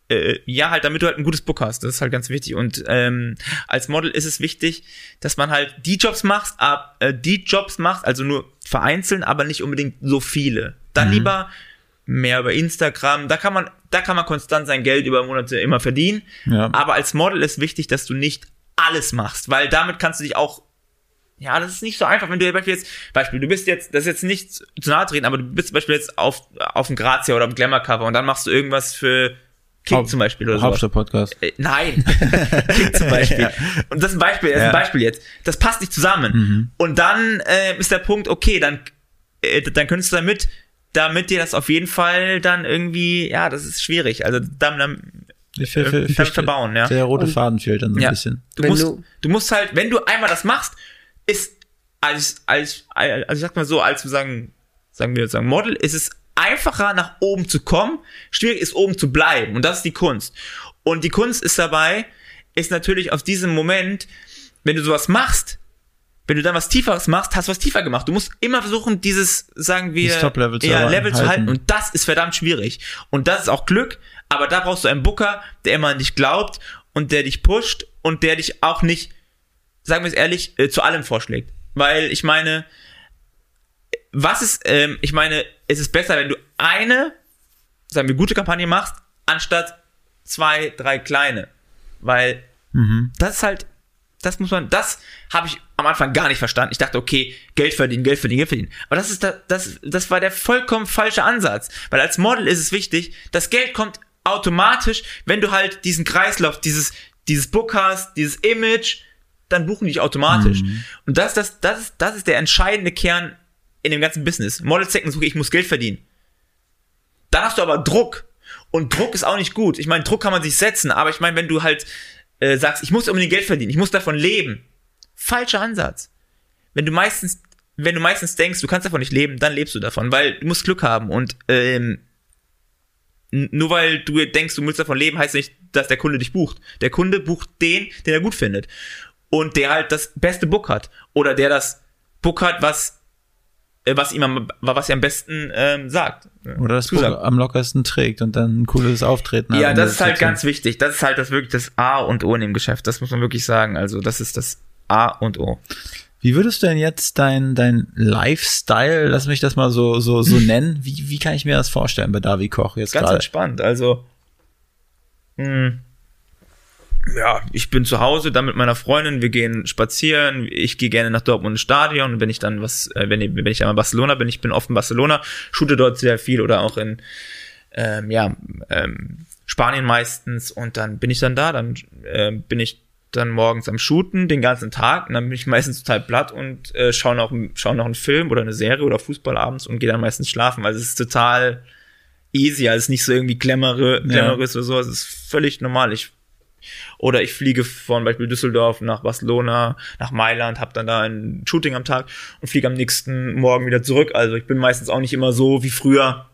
äh, ja, halt, damit du halt ein gutes Book hast. Das ist halt ganz wichtig. Und ähm, als Model ist es wichtig, dass man halt die Jobs macht, ab, äh, die Jobs macht, also nur vereinzelt, aber nicht unbedingt so viele. Dann lieber mehr über Instagram. Da kann man, da kann man konstant sein Geld über Monate immer verdienen. Ja. Aber als Model ist wichtig, dass du nicht alles machst, weil damit kannst du dich auch ja, das ist nicht so einfach, wenn du jetzt, Beispiel, du bist jetzt, das ist jetzt nicht zu nahe treten, aber du bist zum Beispiel jetzt auf, auf dem Grazia oder auf dem Glamour-Cover und dann machst du irgendwas für Kick Haupt- zum Beispiel oder so. Hauptstadt-Podcast. Äh, nein, Kick zum Beispiel. Und das ist ein Beispiel, das ist ein Ja. Beispiel jetzt. Das passt nicht zusammen. Und dann äh, ist der Punkt, okay, dann, äh, dann könntest du damit, damit dir das auf jeden Fall dann irgendwie, ja, das ist schwierig. Also dann, dann Ich ver- damit verstehe. verbauen, ja. Der rote Faden fehlt dann so ein Ja. bisschen. Du Wenn musst, du- du, musst halt, wenn du einmal das machst, ist als, als, als ich sag mal so, als wir sagen, sagen wir sagen Model, ist es einfacher nach oben zu kommen, schwierig ist oben zu bleiben und das ist die Kunst. Und die Kunst ist dabei, ist natürlich aus diesem Moment, wenn du sowas machst, wenn du dann was Tieferes machst, hast du was tiefer gemacht. Du musst immer versuchen, dieses, sagen wir, Top-Level zu ja. Level zu halten. Und das ist verdammt schwierig. Und das ist auch Glück, aber da brauchst du einen Booker, der immer an dich glaubt und der dich pusht und der dich auch nicht, sagen wir es ehrlich, äh, zu allem vorschlägt. Weil ich meine, was ist, ähm, ich meine, es ist besser, wenn du eine, sagen wir, gute Kampagne machst, anstatt zwei, drei kleine. Weil das ist halt, das muss man, das habe ich am Anfang gar nicht verstanden. Ich dachte, okay, Geld verdienen, Geld verdienen, Geld verdienen. Aber das ist da, das, das war der vollkommen falsche Ansatz. Weil als Model ist es wichtig, das Geld kommt automatisch, wenn du halt diesen Kreislauf, dieses, dieses Book hast, dieses Image, dann buchen die dich automatisch. Und das, das, das ist, das ist der entscheidende Kern in dem ganzen Business. Models denken so, ich muss Geld verdienen. Dann hast du aber Druck. Und Druck ist auch nicht gut. Ich meine, Druck kann man sich setzen, aber ich meine, wenn du halt äh, sagst, ich muss unbedingt Geld verdienen, ich muss davon leben. Falscher Ansatz. Wenn du meistens, wenn du meistens denkst, du kannst davon nicht leben, dann lebst du davon, weil du musst Glück haben und ähm, nur weil du denkst, du willst davon leben, heißt nicht, dass der Kunde dich bucht. Der Kunde bucht den, den er gut findet. Und der halt das beste Book hat. Oder der das Book hat, was, was ihm am, was er am besten ähm, sagt. Oder das Buch Zusagt. am lockersten trägt und dann ein cooles Auftreten. Ja, hat. das ist halt ganz wichtig. Das ist halt das wirklich das A und O in dem Geschäft. Das muss man wirklich sagen. Also das ist das A und O. Wie würdest du denn jetzt dein, dein Lifestyle, lass mich das mal so, so, so nennen, wie, wie kann ich mir das vorstellen bei Davi Koch jetzt Ganz gerade? entspannt. Also, mh, ja, ich bin zu Hause dann mit meiner Freundin, wir gehen spazieren, ich gehe gerne nach Dortmund ins Stadion, wenn ich dann was, äh, wenn, ich- wenn ich einmal in Barcelona bin, ich bin oft in Barcelona, shoote dort sehr viel oder auch in, ähm, ja, ähm, Spanien meistens und dann bin ich dann da, dann ähm, bin ich dann morgens am Shooten den ganzen Tag und dann bin ich meistens total platt und äh, schaue noch, schau noch einen Film oder eine Serie oder Fußball abends und gehe dann meistens schlafen. Also es ist total easy, also es ist nicht so irgendwie glamourö- glamourös oder so, es ist völlig normal. Ich oder ich fliege von Beispiel Düsseldorf nach Barcelona, nach Mailand, habe dann da ein Shooting am Tag und fliege am nächsten Morgen wieder zurück. Also ich bin meistens auch nicht immer so wie früher.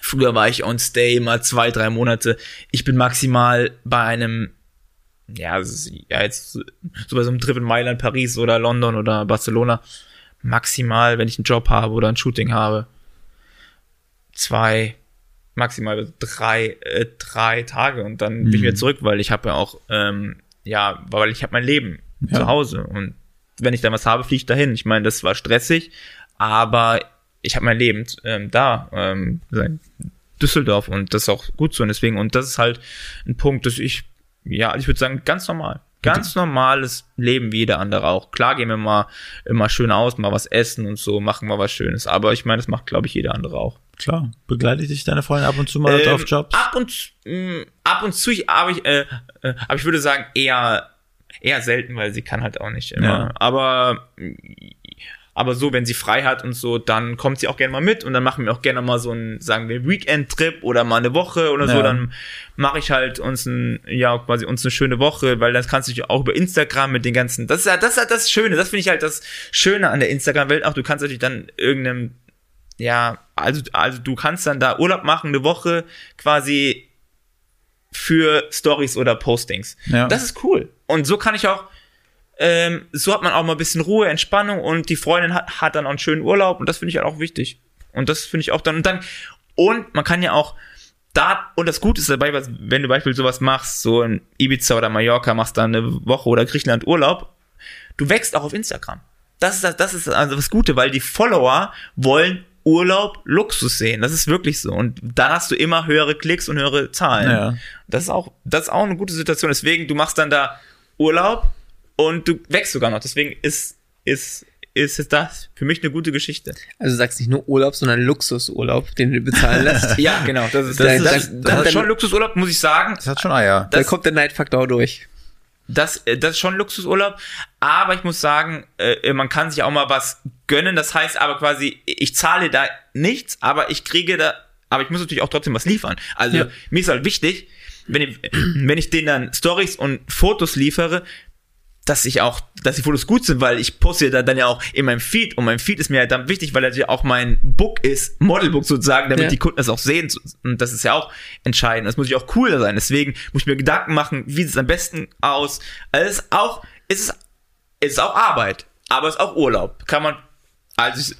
Früher war ich on stay mal zwei, drei Monate. Ich bin maximal bei einem, ja, ja jetzt so bei so einem Trip in Mailand, Paris oder London oder Barcelona. Maximal, wenn ich einen Job habe oder ein Shooting habe. Zwei, maximal drei, äh, drei Tage und dann bin ich wieder zurück, weil ich habe ja auch, ähm, ja, weil ich habe mein Leben Ja. zu Hause und wenn ich dann was habe, fliege ich dahin. Ich meine, das war stressig, aber ich habe mein Leben ähm, da, ähm, Düsseldorf und das ist auch gut so und deswegen und das ist halt ein Punkt, dass ich, ja, ich würde sagen, ganz normal. Ganz normales Leben wie jeder andere auch. Klar gehen wir mal immer schön aus, mal was essen und so, machen mal was Schönes. Aber ich meine, das macht, glaube ich, jeder andere auch. Klar. Begleite dich deine Freundin ab und zu mal Ähm, auf Jobs? Ab und mh, ab und zu, ich- aber ich, äh, äh, aber ich würde sagen eher eher selten, weil sie kann halt auch nicht immer. Ja. Aber aber so, wenn sie frei hat und so, dann kommt sie auch gerne mal mit und dann machen wir auch gerne mal so einen, sagen wir, Weekend-Trip oder mal eine Woche oder so. Ja. Dann mache ich halt uns ein, ja, quasi uns eine schöne Woche, weil das kannst du dich auch über Instagram mit den ganzen, das ist ja, das ist halt das Schöne, das finde ich halt das Schöne an der Instagram-Welt. Auch du kannst natürlich dann irgendeinem ja, also, also du kannst dann da Urlaub machen, eine Woche quasi für Stories oder Postings. Ja. Das ist cool. Und so kann ich auch, ähm, so hat man auch mal ein bisschen Ruhe, Entspannung und die Freundin hat, hat dann auch einen schönen Urlaub und das finde ich halt auch wichtig. Und das finde ich auch dann, und dann, und man kann ja auch da, und das Gute ist dabei, was, wenn du beispielsweise sowas machst, so in Ibiza oder Mallorca, machst dann eine Woche oder Griechenland Urlaub, du wächst auch auf Instagram. Das ist das, das ist also das Gute, weil die Follower wollen Urlaub, Luxus sehen. Das ist wirklich so. Und dann hast du immer höhere Klicks und höhere Zahlen. Ja. Das ist auch, das ist auch eine gute Situation. Deswegen, du machst dann da Urlaub und du wächst sogar noch. Deswegen ist, ist, ist das für mich eine gute Geschichte. Also du sagst nicht nur Urlaub, sondern Luxusurlaub, den du bezahlen lässt. Ja, genau. Das ist, Das- das, das, das- das, das- ist schon Luxusurlaub, muss ich sagen. Das hat schon Eier. da kommt der Neidfaktor durch. Das, äh, das ist schon Luxusurlaub, aber ich muss sagen, äh, man kann sich auch mal was gönnen. Das heißt aber quasi, ich zahle da nichts, aber ich kriege da, aber ich muss natürlich auch trotzdem was liefern. Also Ja. mir ist halt wichtig, wenn ich, wenn ich denen dann Stories und Fotos liefere, dass ich auch, dass die Fotos gut sind, weil ich poste da dann ja auch in meinem Feed und mein Feed ist mir halt dann wichtig, weil das ja auch mein Book ist, Modelbook sozusagen, damit Ja. die Kunden das auch sehen und das ist ja auch entscheidend. Das muss ja auch cool sein. Deswegen muss ich mir Gedanken machen, wie sieht es am besten aus. Also es ist auch, es ist, es ist auch Arbeit, aber es ist auch Urlaub. Kann man, also ich,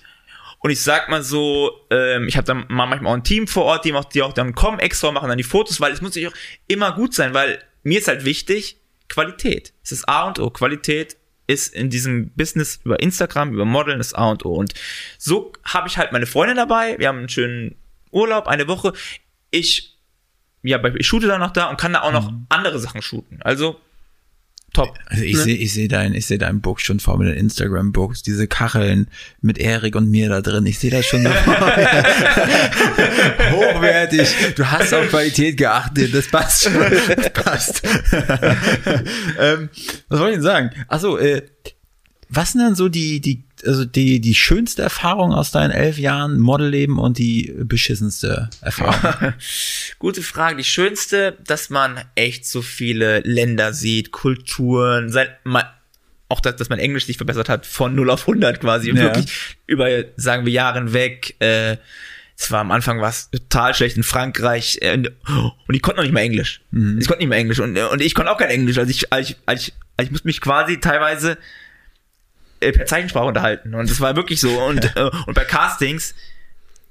und ich sag mal so, ähm, ich habe dann mal manchmal auch ein Team vor Ort, die auch, die auch dann kommen extra, machen dann die Fotos, weil es muss natürlich auch immer gut sein, weil mir ist halt wichtig, Qualität. Es ist A und O. Qualität ist in diesem Business über Instagram, über Modeln das A und O. Und so habe ich halt meine Freundin dabei. Wir haben einen schönen Urlaub, eine Woche. Ich, ja, ich shoote dann noch da und kann da auch noch andere Sachen shooten. Also, top. Also ich sehe ich sehe dein ich sehe dein Book schon vor mir, den Instagram Books, diese Kacheln mit Erik und mir da drin. Ich sehe das schon hochwertig. Du hast auf Qualität geachtet, das passt schon. Das passt. ähm, was wollte ich denn sagen? Achso, äh, was sind dann so die die also die die schönste Erfahrung aus deinen elf Jahren Modelleben und die beschissenste Erfahrung? Gute Frage. Die schönste, dass man echt so viele Länder sieht, Kulturen, sein, man, auch dass, dass mein Englisch sich verbessert hat von 0 auf 100 quasi. Und Ja. wirklich über, sagen wir, Jahre hinweg. Äh, es war am Anfang was total schlecht in Frankreich äh, und ich konnte noch nicht mal Englisch. Ich konnte nicht mehr Englisch und, und ich konnte auch kein Englisch. Also ich, als ich, als ich, als ich musste mich quasi teilweise äh, per Zeichensprache unterhalten und das war wirklich so und äh, und bei Castings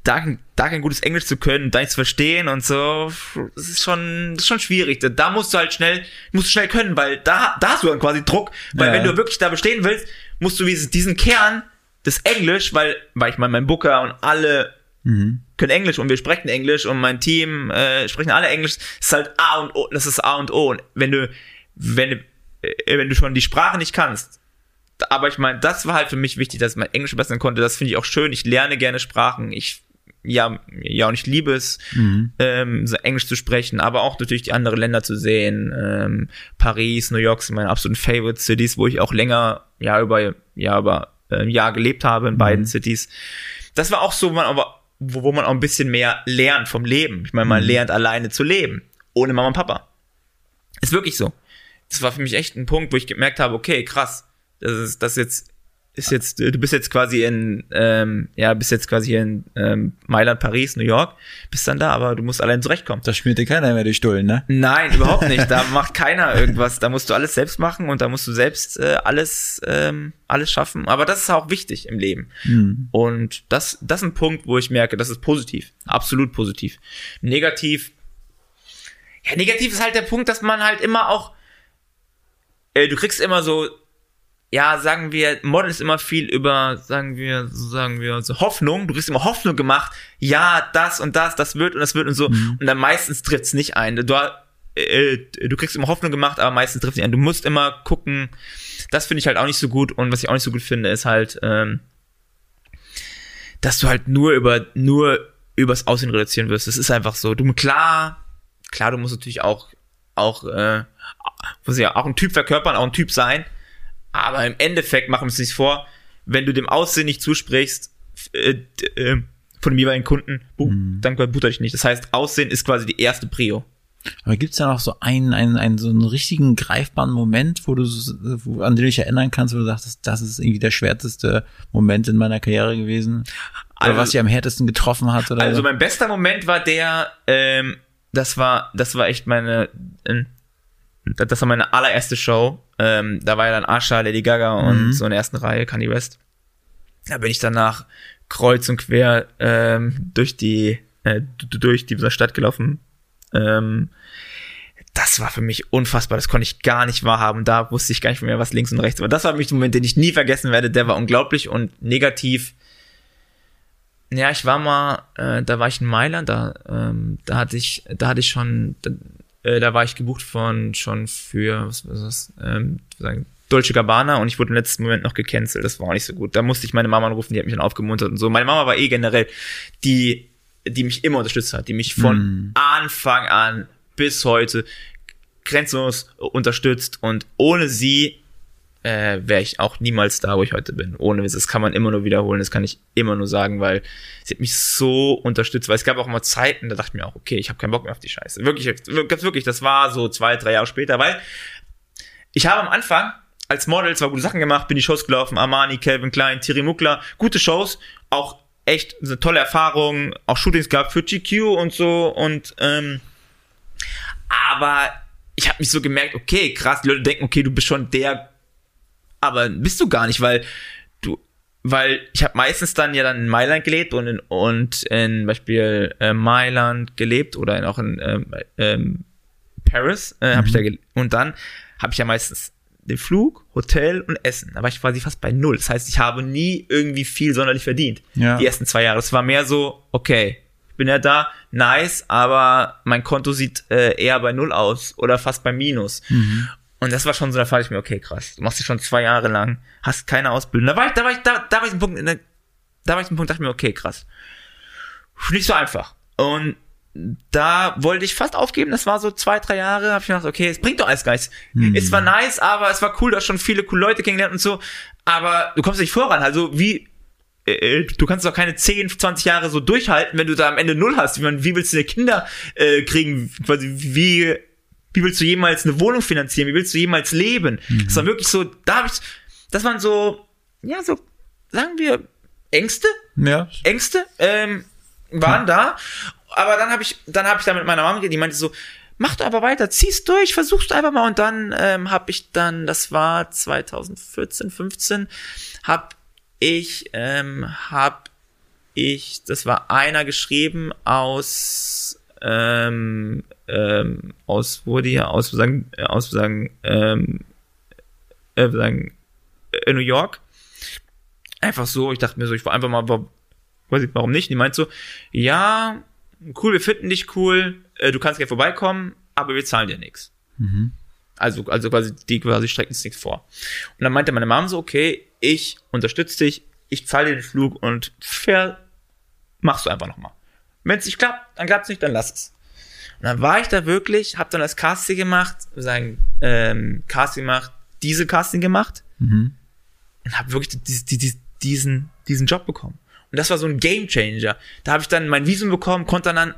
da, da kein gutes Englisch zu können, da nichts zu verstehen und so, das ist schon, das ist schon schwierig. Da, da musst du halt schnell, musst du schnell können, weil da, da hast du dann quasi Druck, weil Ja. wenn du wirklich da bestehen willst, musst du diesen Kern des Englisch, weil, weil ich meine, mein Booker und alle können Englisch und wir sprechen Englisch und mein Team äh, sprechen alle Englisch, ist halt A und O, das ist A und O. Und wenn du, wenn äh, wenn du schon die Sprache nicht kannst, aber ich meine, das war halt für mich wichtig, dass ich mein Englisch verbessern konnte. Das finde ich auch schön. Ich lerne gerne Sprachen. Ich ja, ja, und ich liebe es, ähm, so Englisch zu sprechen, aber auch natürlich die anderen Länder zu sehen. Ähm, Paris, New York sind meine absoluten Favorite Cities, wo ich auch länger, ja, über, ja, über äh, ein Jahr gelebt habe in beiden Cities. Das war auch so, wo man aber, wo, wo man auch ein bisschen mehr lernt vom Leben. Ich meine, man lernt alleine zu leben, ohne Mama und Papa. Ist wirklich so. Das war für mich echt ein Punkt, wo ich gemerkt habe, okay, krass, das ist das jetzt ist jetzt du bist jetzt quasi in ähm, ja bist jetzt quasi in ähm, Mailand, Paris, New York, bist dann da, aber du musst allein zurechtkommen. Da schmiert dir keiner mehr die Stullen, ne? Nein, überhaupt nicht. Da macht keiner irgendwas. Da musst du alles selbst machen und da musst du selbst äh, alles ähm, alles schaffen. Aber das ist auch wichtig im Leben. Und das das ist ein Punkt, wo ich merke, das ist positiv, absolut positiv. Negativ, ja negativ ist halt der Punkt, dass man halt immer auch äh, du kriegst immer so ja, sagen wir, Model ist immer viel über, sagen wir, so sagen wir, so Hoffnung. Du kriegst immer Hoffnung gemacht. Ja, das und das, das wird und das wird und so. Und dann meistens trifft's nicht ein. Du, äh, du kriegst immer Hoffnung gemacht, aber meistens trifft's nicht ein. Du musst immer gucken. Das finde ich halt auch nicht so gut. Und was ich auch nicht so gut finde, ist halt, ähm, dass du halt nur über, nur übers Aussehen reduzieren wirst. Das ist einfach so. Du, klar, klar, du musst natürlich auch, auch, äh, muss ja auch ein Typ verkörpern, auch ein Typ sein. Aber im Endeffekt machen wir uns nicht vor, wenn du dem Aussehen nicht zusprichst, äh, äh, von dem jeweiligen Kunden, buh, dann butter dich nicht. Das heißt, Aussehen ist quasi die erste Prio. Aber gibt's da noch so einen, einen, einen, so einen richtigen greifbaren Moment, wo du, wo, an den du dich erinnern kannst, wo du sagst, das ist irgendwie der schwärzeste Moment in meiner Karriere gewesen? Oder Also- was dich am härtesten getroffen hat oder Also so? mein bester Moment war der, ähm, das war, das war echt meine, äh, das war meine allererste Show. Ähm, da war ja dann Asha, Lady Gaga und so in der ersten Reihe Kanye West. Da bin ich danach kreuz und quer ähm, durch die äh, durch diese Stadt gelaufen. Ähm, das war für mich unfassbar. Das konnte ich gar nicht wahrhaben. Da wusste ich gar nicht mehr, was links und rechts war. Das war für mich der Moment, den ich nie vergessen werde. Der war unglaublich und negativ. Ja, ich war mal, äh, da war ich in Mailand, da, ähm, da hatte ich, da hatte ich schon, da, äh, da war ich gebucht von schon für, was ist das, ähm, sagen, Dolce Gabbana und ich wurde im letzten Moment noch gecancelt. Das war auch nicht so gut. Da musste ich meine Mama anrufen, die hat mich dann aufgemuntert und so. Meine Mama war eh generell die, die mich immer unterstützt hat, die mich von Anfang an bis heute grenzenlos unterstützt und ohne sie äh, wäre ich auch niemals da, wo ich heute bin. Ohne Witz, das kann man immer nur wiederholen, das kann ich immer nur sagen, weil sie hat mich so unterstützt, weil es gab auch immer Zeiten, da dachte ich mir auch, okay, ich habe keinen Bock mehr auf die Scheiße. Wirklich, ganz wirklich, das war so zwei, drei Jahre später, weil ich habe am Anfang, als Model zwar gute Sachen gemacht, bin die Shows gelaufen, Armani, Calvin Klein, Thierry Muckler, gute Shows, auch echt eine tolle Erfahrung, auch Shootings gehabt für GQ und so und ähm, aber ich habe mich so gemerkt, okay, krass, die Leute denken, okay, du bist schon der, aber bist du gar nicht, weil du, weil ich habe meistens dann ja dann in Mailand gelebt und in, und in Beispiel äh, Mailand gelebt oder in, auch in ähm, ähm, Paris äh, habe ich da gelebt und dann habe ich ja meistens den Flug, Hotel und Essen. Da war ich quasi fast bei null. Das heißt, ich habe nie irgendwie viel sonderlich verdient. Ja. Die ersten zwei Jahre. Es war mehr so, okay, ich bin ja da, nice, aber mein Konto sieht äh, eher bei null aus oder fast bei Minus. Und das war schon so, da fand ich mir, okay, krass. Du machst dich schon zwei Jahre lang, hast keine Ausbildung. Da war ich, da war ich, da, da war ich ein Punkt, da, da war ich ein Punkt, dachte ich mir, okay, krass. Nicht so einfach. Und da wollte ich fast aufgeben. Das war so zwei, drei Jahre. Habe ich gedacht, okay, es bringt doch alles gar nichts. Es war nice, aber es war cool, dass schon viele coole Leute kennengelernt und so. Aber du kommst nicht voran. Also wie äh, du kannst doch keine 10, 20 Jahre so durchhalten, wenn du da am Ende null hast. Wie, man, wie willst du dir Kinder äh, kriegen? Quasi wie wie willst du jemals eine Wohnung finanzieren? Wie willst du jemals leben? Das war wirklich so, da habe ich, das waren so, ja, so, sagen wir, Ängste, Ja. Ängste ähm, waren da. Aber dann habe ich, dann habe ich da mit meiner Mama geredet, die meinte so, mach doch aber weiter, zieh's durch, versuch's einfach mal. Und dann ähm, habe ich dann, das war 2014, 15, habe ich, ähm, habe ich, das war einer geschrieben aus, ähm, ähm, aus, wo die aus, sagen, äh, aus, sagen, ähm, äh, sagen, äh, New York. Einfach so, ich dachte mir so, ich war einfach mal, weiß ich, warum nicht? Die meint so, ja, cool, wir finden dich cool, äh, du kannst gerne vorbeikommen, aber wir zahlen dir nichts. Also, also quasi, die quasi strecken es nichts vor. Und dann meinte meine Mom so, okay, ich unterstütze dich, ich zahle dir den Flug und fair, machst du einfach nochmal. Wenn es nicht klappt, dann klappt's nicht, dann lass es. Und dann war ich da wirklich, hab dann das Casting gemacht, sagen, ähm, Casting gemacht, Diesel-Casting gemacht und habe wirklich dies- dies- diesen, diesen Job bekommen. Und das war so ein Game Changer. Da habe ich dann mein Visum bekommen, konnte dann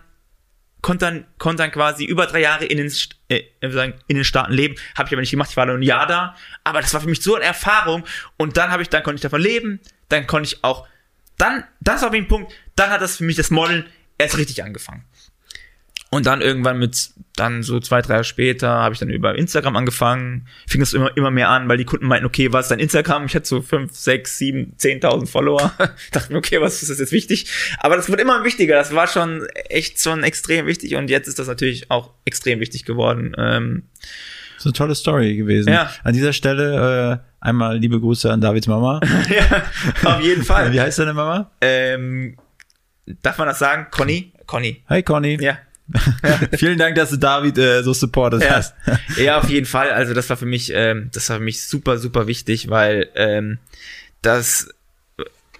konnte dann, konnte dann quasi über drei Jahre in den, äh, sagen, in den Staaten leben. Habe ich aber nicht gemacht, ich war nur ein Jahr da. Aber das war für mich so eine Erfahrung. Und dann habe ich, dann konnte ich davon leben. Dann konnte ich auch, dann, das war für mich ein Punkt, dann hat das für mich das Modeln erst richtig angefangen. Und dann irgendwann mit, dann so zwei, drei Jahre später, habe ich dann über Instagram angefangen, fing das immer, immer mehr an, weil die Kunden meinten, okay, was ist dein Instagram? Ich hatte so fünf, sechs, sieben, zehntausend Follower. Dachte mir, okay, was ist das jetzt wichtig? Aber das wurde immer wichtiger, das war schon echt schon extrem wichtig und jetzt ist das natürlich auch extrem wichtig geworden. Ähm, Das ist eine tolle Story gewesen. Ja. An dieser Stelle äh, einmal liebe Grüße an Davids Mama. ja, auf jeden Fall. Wie heißt deine Mama? ähm, darf man das sagen? Conny? Conny. Hi Conny. Ja. Vielen Dank, dass du David äh, so supportet Ja. hast. ja, auf jeden Fall. Also das war für mich, ähm, das war für mich super, super wichtig, weil ähm, das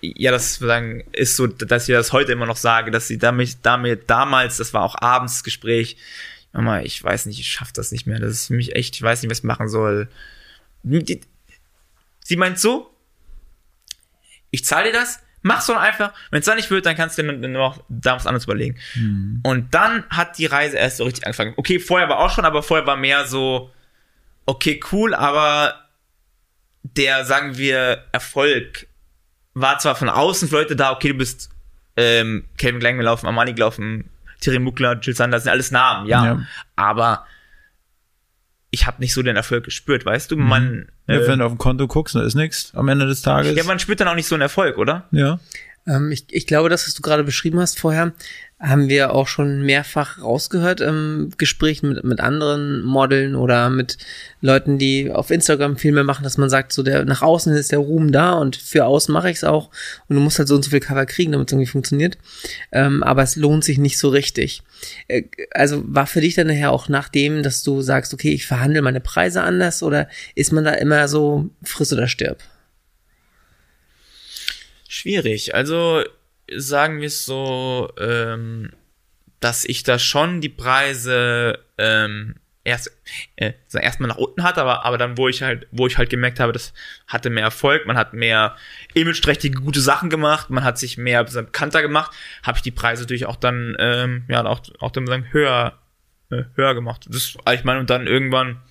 ja, das sagen, ist so, dass ich das heute immer noch sage, dass sie damit, damit damals, das war auch abends das Gespräch, Mama, ich weiß nicht, ich schaff das nicht mehr. Das ist für mich echt, ich weiß nicht, was ich machen soll. Sie meint so, ich zahle dir das, mach's doch einfach. Wenn es dann nicht wird, dann kannst du dir dann noch da was anderes überlegen. Und dann hat die Reise erst so richtig angefangen. Okay, vorher war auch schon, aber vorher war mehr so, okay, cool, aber der, sagen wir, Erfolg war zwar von außen für Leute da, okay, du bist ähm, Calvin Klein gelaufen, Armani gelaufen, Thierry Muckler, Jill Sanders, sind alles Namen, ja. Ja. Aber ich habe nicht so den Erfolg gespürt, weißt du? Man, Ja, äh, wenn du auf dem Konto guckst, dann ist nichts am Ende des Tages. ja, man spürt dann auch nicht so einen Erfolg, oder? ja. Ähm, ich, ich glaube, das, was du gerade beschrieben hast vorher, haben wir auch schon mehrfach rausgehört im Gespräch mit, mit anderen Modeln oder mit Leuten, die auf Instagram viel mehr machen, dass man sagt, so der nach außen ist der Ruhm da und für außen mache ich es auch und du musst halt so und so viel Cover kriegen, damit es irgendwie funktioniert. Ähm, aber es lohnt sich nicht so richtig. Äh, also war für dich dann nachher auch nach dem, dass du sagst, okay, ich verhandle meine Preise anders oder ist man da immer so friss oder stirb? Schwierig. Also sagen wir es so, ähm, dass ich da schon die Preise ähm, erst äh, erstmal nach unten hatte, aber aber dann wo ich halt wo ich halt gemerkt habe, das hatte mehr Erfolg, man hat mehr imageträchtige gute Sachen gemacht, man hat sich mehr bekannter gemacht, habe ich die Preise natürlich auch dann ähm, ja auch auch dann sagen höher äh, höher gemacht. Das ich meine und dann irgendwann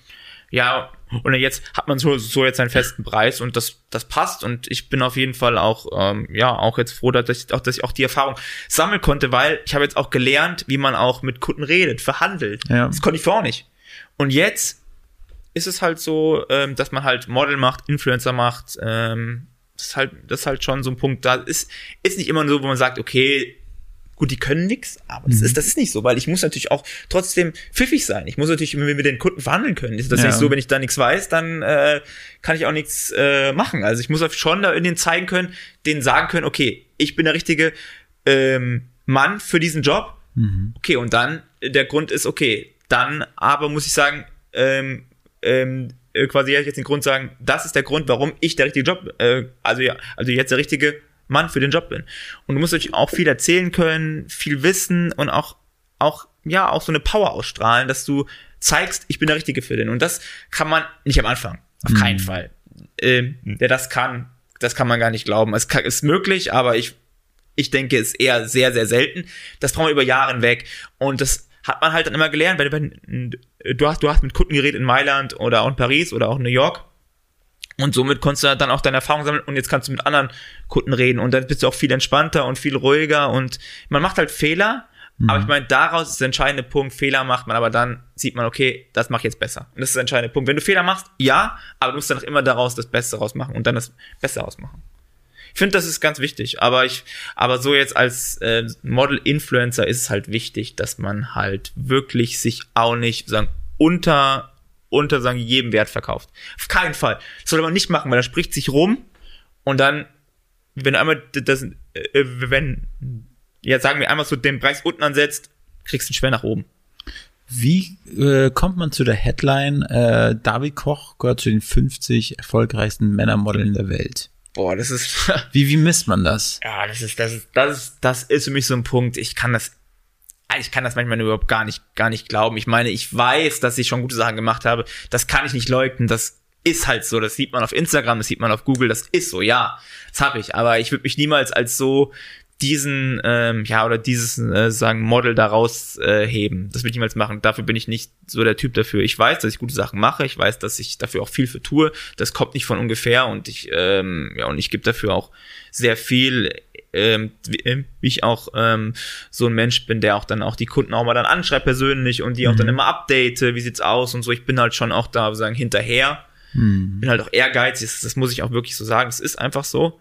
ja Und jetzt hat man so, so jetzt einen festen Preis und das, das passt und ich bin auf jeden Fall auch, ähm, ja, auch jetzt froh, dass ich, auch, dass ich auch die Erfahrung sammeln konnte, weil ich habe jetzt auch gelernt, wie man auch mit Kunden redet, verhandelt. Ja. Das konnte ich vorher nicht. Und jetzt ist es halt so, ähm, dass man halt Model macht, Influencer macht, ähm, das ist halt, das ist halt schon so ein Punkt, da ist, ist nicht immer so, wo man sagt, okay, gut, die können nix, aber das ist, das ist nicht so, weil ich muss natürlich auch trotzdem pfiffig sein. Ich muss natürlich mit, mit den Kunden verhandeln können. Ist das Ja. nicht so, wenn ich da nichts weiß, dann äh, kann ich auch nichts äh, machen. Also ich muss auch schon da in den zeigen können, denen sagen können, okay, ich bin der richtige ähm, Mann für diesen Job. Okay, und dann, der Grund ist, okay, dann aber muss ich sagen, ähm, ähm, äh, quasi jetzt den Grund sagen, das ist der Grund, warum ich der richtige Job, äh, also ja, also jetzt der richtige Mann für den Job bin. Und du musst natürlich auch viel erzählen können, viel wissen und auch, auch, ja, auch so eine Power ausstrahlen, dass du zeigst, ich bin der Richtige für den. Und das kann man nicht am Anfang. Auf keinen Fall. Ähm, der das kann, das kann man gar nicht glauben. Es kann, ist möglich, aber ich, ich denke, es ist eher sehr, sehr selten. Das brauchen wir über Jahre hinweg. Und das hat man halt dann immer gelernt, weil wenn, du hast, du hast mit Kunden geredet in Mailand oder auch in Paris oder auch in New York. Und somit konntest du dann auch deine Erfahrung sammeln und jetzt kannst du mit anderen Kunden reden und dann bist du auch viel entspannter und viel ruhiger und man macht halt Fehler, aber ich meine, daraus ist der entscheidende Punkt, Fehler macht man, aber dann sieht man, okay, das mache ich jetzt besser. Und das ist der entscheidende Punkt. Wenn du Fehler machst, ja, aber du musst dann auch immer daraus das Beste rausmachen und dann das Beste rausmachen. Ich finde, das ist ganz wichtig, aber ich, aber so jetzt als äh, Model-Influencer ist es halt wichtig, dass man halt wirklich sich auch nicht sagen unter unter sagen jedem Wert verkauft. Auf keinen Fall. Das sollte man nicht machen, weil da spricht sich rum und dann, wenn du einmal das, äh, wenn ja sagen wir einmal so den Preis unten ansetzt, kriegst du ihn schwer nach oben. Wie äh, kommt man zu der Headline, äh, David Koch gehört zu den 50 erfolgreichsten Männermodeln der Welt? Boah, das ist Wie, wie misst man das? Ja, das ist, das ist, das ist, das ist für mich so ein Punkt. Ich kann das, ich kann das manchmal überhaupt gar nicht, gar nicht glauben. Ich meine, ich weiß, dass ich schon gute Sachen gemacht habe. Das kann ich nicht leugnen. Das ist halt so. Das sieht man auf Instagram, das sieht man auf Google. Das ist so, ja. Das habe ich. Aber ich würde mich niemals als so diesen, ähm, ja, oder dieses, äh, sagen, Model daraus äh, heben. Das will ich niemals machen. Dafür bin ich nicht so der Typ dafür. Ich weiß, dass ich gute Sachen mache. Ich weiß, dass ich dafür auch viel für tue. Das kommt nicht von ungefähr und ich, ähm, ja, und ich gebe dafür auch sehr viel, ähm, wie wie ich auch ähm, so ein Mensch bin, der auch dann auch die Kunden auch mal dann anschreibt persönlich und die auch dann immer update, wie sieht's aus und so. Ich bin halt schon auch da, sagen, hinterher. Bin halt auch ehrgeizig, das, das muss ich auch wirklich so sagen. Es ist einfach so.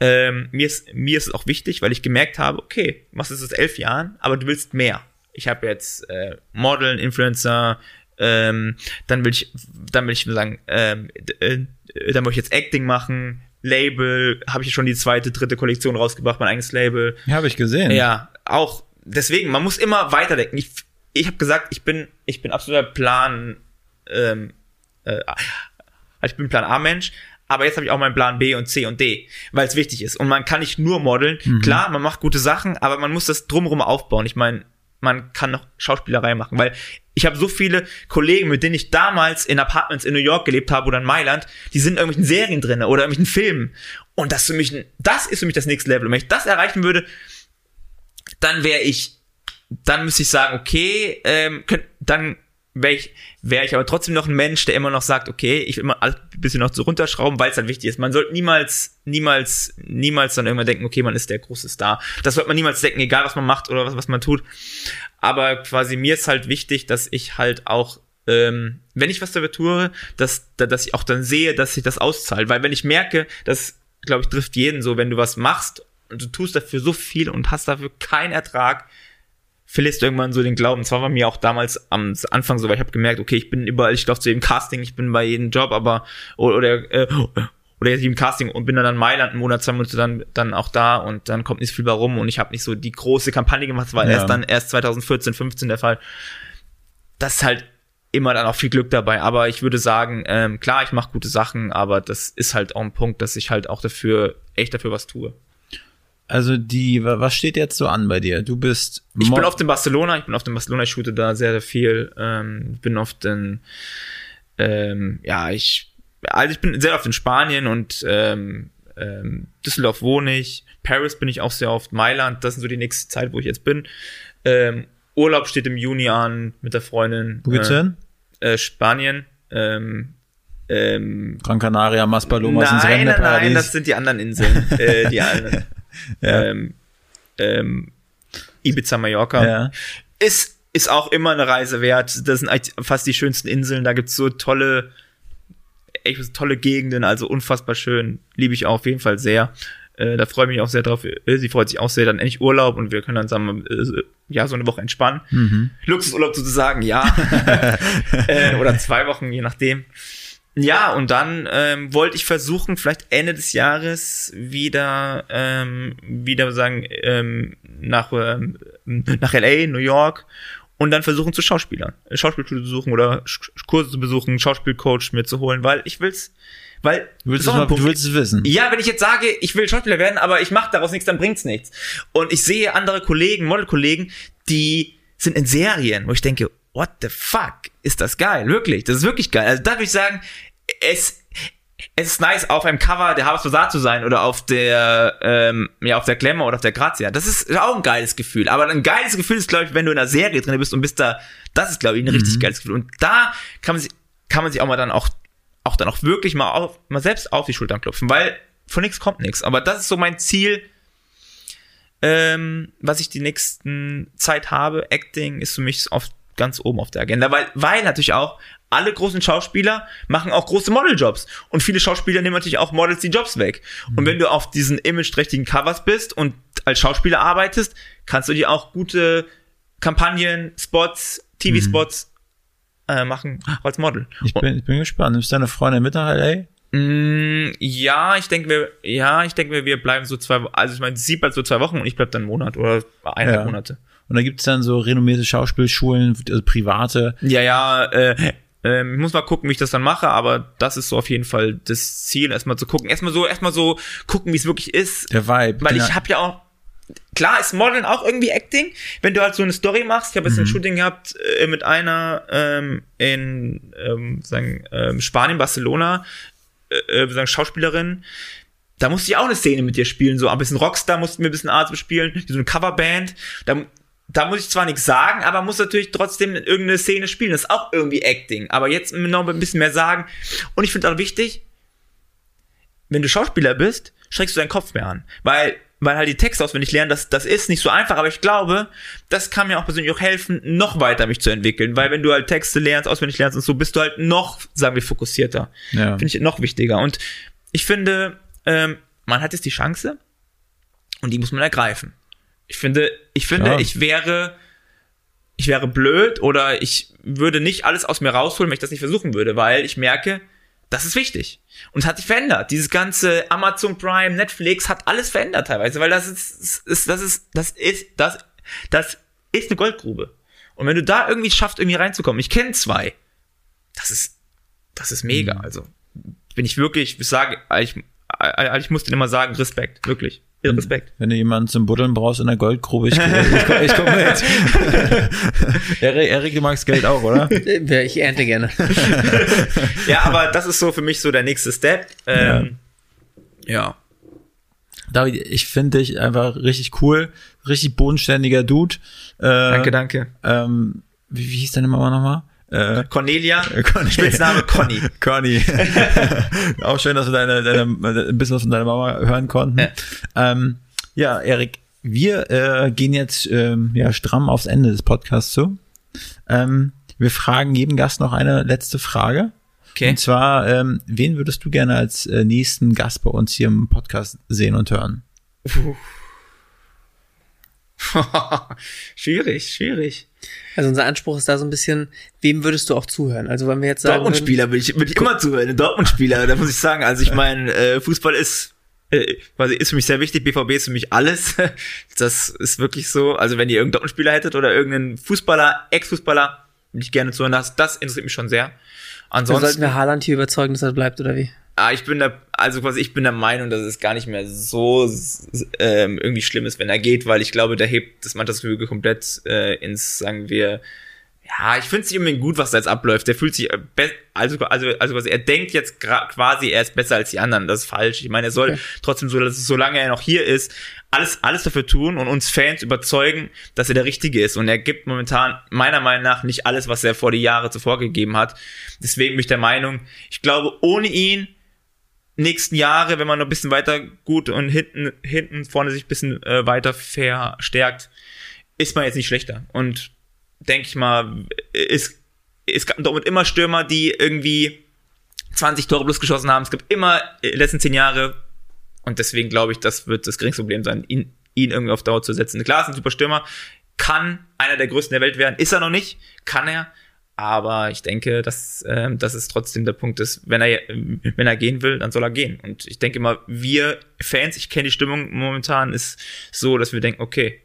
Ähm, mir, ist, mir ist es auch wichtig, weil ich gemerkt habe, okay, du machst es seit elf Jahren, aber du willst mehr. Ich habe jetzt äh, Modeln, Influencer, ähm, dann will ich, dann will ich sagen, ähm, äh, dann möchte ich jetzt Acting machen, Label, habe ich schon die zweite, dritte Kollektion rausgebracht, mein eigenes Label. Ja, habe ich gesehen. Ja, auch deswegen, man muss immer weiterdenken. Ich, ich habe gesagt, ich bin, ich bin absoluter Plan, ähm, äh, ich bin Plan A-Mensch, aber jetzt habe ich auch meinen Plan B und C und D, weil es wichtig ist. Und man kann nicht nur modeln. Klar, man macht gute Sachen, aber man muss das drumherum aufbauen. Ich meine, man kann noch Schauspielerei machen, weil ich habe so viele Kollegen, mit denen ich damals in Apartments in New York gelebt habe oder in Mailand, die sind in irgendwelchen Serien drin oder irgendwelchen Filmen. Und das ist für mich, das ist für mich das nächste Level. Und wenn ich das erreichen würde, dann wäre ich, dann müsste ich sagen, okay, ähm, könnt, dann wäre ich, wäre ich aber trotzdem noch ein Mensch, der immer noch sagt, okay, ich will mal ein bisschen noch so runterschrauben, weil es halt wichtig ist. Man sollte niemals, niemals, niemals dann irgendwann denken, okay, man ist der große Star. Das sollte man niemals denken, egal was man macht oder was, was man tut. Aber quasi mir ist halt wichtig, dass ich halt auch ähm, wenn ich was dafür tue, dass, da- dass ich auch dann sehe, dass sich das auszahlt. Weil wenn ich merke, das, glaube ich, trifft jeden so, wenn du was machst und du tust dafür so viel und hast dafür keinen Ertrag, verlierst irgendwann so den Glauben. Zwar war mir auch damals am Anfang so, weil ich habe gemerkt, okay, ich bin überall, ich laufe zu jedem Casting, ich bin bei jedem Job, aber oder oder, äh, oder jetzt jedem Casting und bin dann in Mailand einen Monat, zwei Monate dann dann auch da und dann kommt nicht so viel bei rum und ich habe nicht so die große Kampagne gemacht, das war Ja. erst dann erst 2014, 15 der Fall. Das ist halt immer dann auch viel Glück dabei, aber ich würde sagen, ähm, klar, ich mache gute Sachen, aber das ist halt auch ein Punkt, dass ich halt auch dafür echt dafür was tue. Also die, wa- was steht jetzt so an bei dir? Du bist Ich Mo- bin oft in Barcelona, ich bin oft in Barcelona, ich shoote da sehr, sehr viel. Ähm, bin oft in, ähm, ja, ich, also ich bin sehr oft in Spanien und ähm, ähm, Düsseldorf wohne ich, Paris bin ich auch sehr oft, Mailand, das sind so die nächste Zeit, wo ich jetzt bin. Ähm, Urlaub steht im Juni an mit der Freundin. Wo geht's äh, hin? äh, Spanien, ähm, ähm, Gran Canaria, Maspalomas ins nein, nein, nein, Renneparadies. das sind die anderen Inseln. äh, die anderen. Ja. ähm, ähm, Ibiza, Mallorca. ja. Ist, ist auch immer eine Reise wert. Das sind fast die schönsten Inseln. Da gibt's so tolle, echt so tolle Gegenden, also unfassbar schön. Liebe ich auch auf jeden Fall sehr. Äh, da freue ich mich auch sehr drauf. Äh, Sie freut sich auch sehr, dann endlich Urlaub und wir können dann sagen, äh, ja, so eine Woche entspannen. Mhm. Luxusurlaub sozusagen, ja. äh, oder zwei Wochen, je nachdem. Ja, und dann ähm, wollte ich versuchen, vielleicht Ende des Jahres wieder, ähm, wieder sagen, ähm, nach, ähm, nach LA, New York und dann versuchen zu Schauspielern. Schauspielschule zu besuchen oder Sch- Kurse zu besuchen, Schauspielcoach mir zu holen, weil ich will's, weil Du willst, es mal, du willst es wissen. Ja, wenn ich jetzt sage, ich will Schauspieler werden, aber ich mache daraus nichts, dann bringt's nichts. Und ich sehe andere Kollegen, Modelkollegen, die sind in Serien, wo ich denke, what the fuck, ist das geil, wirklich, das ist wirklich geil. Also da würde ich sagen, es es ist nice, auf einem Cover der Habas Bazaar zu sein oder auf der, ähm, ja, auf der Glamour oder auf der Grazia. Das ist auch ein geiles Gefühl. Aber ein geiles Gefühl ist, glaube ich, wenn du in einer Serie drin bist und bist da, das ist, glaube ich, ein richtig geiles Gefühl. Und da kann man sich, kann man sich auch mal dann auch, auch dann auch wirklich mal auf, mal selbst auf die Schultern klopfen, weil von nichts kommt nichts. Aber das ist so mein Ziel, ähm, was ich die nächsten Zeit habe. Acting ist für mich auf, ganz oben auf der Agenda, weil, weil natürlich auch alle großen Schauspieler machen auch große Modeljobs. Und viele Schauspieler nehmen natürlich auch Models die Jobs weg. Und wenn du auf diesen imageträchtigen Covers bist und als Schauspieler arbeitest, kannst du dir auch gute Kampagnen, Spots, TV-Spots äh, machen, als Model. Ich bin, ich bin gespannt. Nimmst du deine Freundin mit nach L.A.? Mm, ja, ich denke, wir, ja, ich denke, wir, wir bleiben so zwei, also ich meine, sie bleibt so zwei Wochen und ich bleib dann einen Monat oder eineinhalb Ja. Monate. Und da gibt's dann so renommierte Schauspielschulen, also private. Ja, ja, äh, ähm, ich muss mal gucken, wie ich das dann mache, aber das ist so auf jeden Fall das Ziel, erstmal zu gucken. Erstmal so, erstmal so gucken, wie es wirklich ist. Der Vibe. Weil genau. ich habe ja auch, klar ist Modeln auch irgendwie Acting, wenn du halt so eine Story machst. Ich habe jetzt ein Shooting gehabt äh, mit einer ähm, in ähm, sagen, ähm, Spanien, Barcelona, äh, äh, sagen Schauspielerin. Da musste ich auch eine Szene mit dir spielen, so ein bisschen Rockstar mussten wir ein bisschen Arzt spielen, so eine Coverband. Da, da muss ich zwar nichts sagen, aber muss natürlich trotzdem irgendeine Szene spielen. Das ist auch irgendwie Acting. Aber jetzt noch ein bisschen mehr sagen. Und ich finde auch wichtig, wenn du Schauspieler bist, streckst du deinen Kopf mehr an. Weil, weil halt die Texte auswendig lernen, das, das ist nicht so einfach, aber ich glaube, das kann mir auch persönlich auch helfen, noch weiter mich zu entwickeln. Weil wenn du halt Texte lernst, auswendig lernst und so, bist du halt noch, sagen wir, fokussierter. Ja. Finde ich noch wichtiger. Und ich finde, ähm, man hat jetzt die Chance und die muss man ergreifen. Ich finde, ich finde, Klar. ich wäre, ich wäre blöd oder ich würde nicht alles aus mir rausholen, wenn ich das nicht versuchen würde, weil ich merke, das ist wichtig. Und es hat sich verändert. Dieses ganze Amazon Prime, Netflix hat alles verändert teilweise, weil das ist, ist das ist, das ist, das, das ist eine Goldgrube. Und wenn du da irgendwie schaffst, irgendwie reinzukommen, ich kenne zwei, das ist, das ist mega. Also, bin ich wirklich, ich sage, ich, ich muss dir immer sagen, Respekt, wirklich. Respekt. Wenn du jemanden zum Buddeln brauchst in der Goldgrube, ich, ich, ich, ich komm mit. Erik, Erik, du magst Geld auch, oder? Äh, Ich ernte gerne. Ja, aber das ist so für mich so der nächste Step. Ähm, ja. David, ich finde dich einfach richtig cool, richtig bodenständiger Dude. Äh, Danke, danke. Ähm, wie, wie hieß deine Mama nochmal? Äh, Cornelia, Conny. Spitzname Conny. Conny. Auch schön, dass wir deine, deine, ein bisschen was von deiner Mama hören konnten. Ja. Ähm, ja, Erik, wir äh, gehen jetzt ähm, ja, stramm aufs Ende des Podcasts zu. Ähm, wir fragen jedem Gast noch eine letzte Frage. Okay. Und zwar, ähm, wen würdest du gerne als äh, nächsten Gast bei uns hier im Podcast sehen und hören? schwierig, schwierig. Also unser Anspruch ist da so ein bisschen, wem würdest du auch zuhören? Also wenn wir jetzt sagen Dortmund-Spieler will ich, will ich immer zuhören. Ein Dortmund-Spieler, da muss ich sagen. Also ich meine, äh, Fußball ist, äh, quasi ist für mich sehr wichtig. BVB ist für mich alles. Das ist wirklich so. Also wenn ihr irgendeinen Dortmund-Spieler hättet oder irgendeinen Fußballer, Ex-Fußballer, will ich gerne zuhören. Das, das interessiert mich schon sehr. dann sollten Ansonsten, wir Haaland hier überzeugen, dass er bleibt, oder wie? Ah, ich bin da, also quasi ich bin der Meinung, dass es gar nicht mehr so ähm, irgendwie schlimm ist, wenn er geht, weil ich glaube, der hebt das Mannschaftsgefüge komplett äh, ins, sagen wir, ja, ich finde es nicht unbedingt gut, was da jetzt abläuft. Der fühlt sich, äh, also, also, also quasi, er denkt jetzt quasi, er ist besser als die anderen. Das ist falsch. Ich meine, er soll Okay. trotzdem so, dass, solange er noch hier ist, alles, alles dafür tun und uns Fans überzeugen, dass er der Richtige ist. Und er gibt momentan meiner Meinung nach nicht alles, was er vor die Jahre zuvor gegeben hat. Deswegen bin ich der Meinung, ich glaube, ohne ihn nächsten Jahre, wenn man noch ein bisschen weiter gut und hinten, hinten vorne sich ein bisschen äh, weiter verstärkt, ist man jetzt nicht schlechter. Und denke ich mal, ist, es gab dort immer Stürmer, die irgendwie 20 Tore plus geschossen haben. Es gibt immer in den letzten zehn Jahre und deswegen glaube ich, das wird das geringste Problem sein, ihn, ihn irgendwie auf Dauer zu setzen. Klar, ist ein super Stürmer, kann einer der größten der Welt werden, ist er noch nicht, kann er, aber ich denke, dass, ähm, dass es trotzdem der Punkt ist, wenn er, wenn er gehen will, dann soll er gehen. Und ich denke mal, wir Fans, ich kenne die Stimmung momentan, ist so, dass wir denken, okay,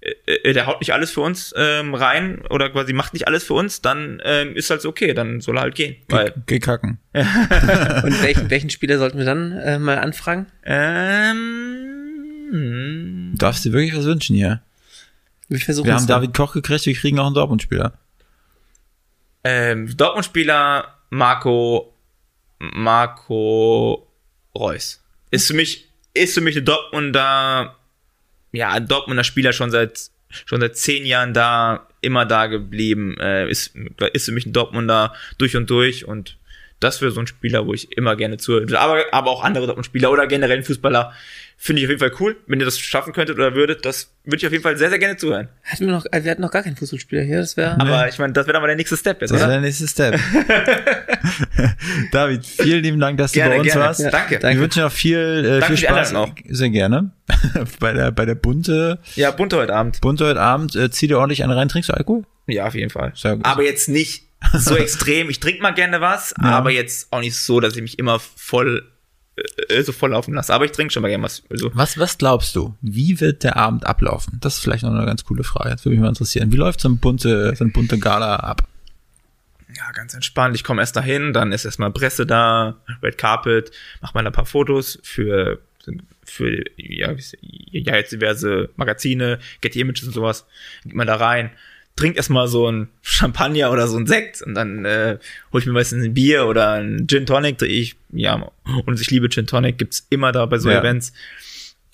äh, der haut nicht alles für uns ähm, rein oder quasi macht nicht alles für uns, dann ähm, ist halt so okay, dann soll er halt gehen. Weil, Geh kacken. Und welchen, welchen Spieler sollten wir dann äh, mal anfragen? ähm, Du darfst dir wirklich was wünschen hier. Wir versuchen Wir haben. David Koch gekriegt, wir kriegen auch einen Dortmund-Spieler. Ähm, Dortmund-Spieler Marco Marco Reus. Ist für mich ist für mich ein Dortmunder ja ein Dortmunder Spieler schon seit schon seit zehn Jahren da immer da geblieben äh, ist ist für mich ein Dortmunder durch und durch und das wäre so ein Spieler, wo ich immer gerne zuhöre. Aber, aber auch andere Dortmund-Spieler oder generell Fußballer finde ich auf jeden Fall cool. Wenn ihr das schaffen könntet oder würdet, das würde ich auf jeden Fall sehr, sehr gerne zuhören. Hatten wir noch, äh, wir hatten noch gar keinen Fußballspieler hier, das wäre. Aber ich meine, das wäre dann mal der nächste Step jetzt, Das wäre der nächste Step. David, vielen lieben Dank, dass du Gerne, bei uns gerne. warst. Ja, danke. Wir wünschen noch viel, äh, viel Spaß. Einladung Sehr gerne. bei der, bei der Bunte, Ja, bunte heute Abend. Bunte heute Abend, äh, zieh dir ordentlich einen rein. Trinkst du Alkohol? Ja, auf jeden Fall. Sehr gut. Aber jetzt nicht so extrem. Ich trinke mal gerne was, Ja. aber jetzt auch nicht so, dass ich mich immer voll äh, so voll laufen lasse. Aber ich trinke schon mal gerne was. Also, Was, was glaubst du? Wie wird der Abend ablaufen? Das ist vielleicht noch eine ganz coole Frage. Das würde mich mal interessieren. Wie läuft so ein bunte, so ein bunte Gala ab? ja, ganz entspannt. Ich komme erst dahin, dann ist erstmal Presse da, Red Carpet, mach mal ein paar Fotos für für ja, ja jetzt diverse Magazine, Getty Images und sowas. Geht man da rein, trink erstmal so ein Champagner oder so ein Sekt und dann äh, hol ich mir meistens ein Bier oder ein Gin Tonic. Ich ja und ich liebe Gin Tonic, gibt's immer da bei so Ja. Events.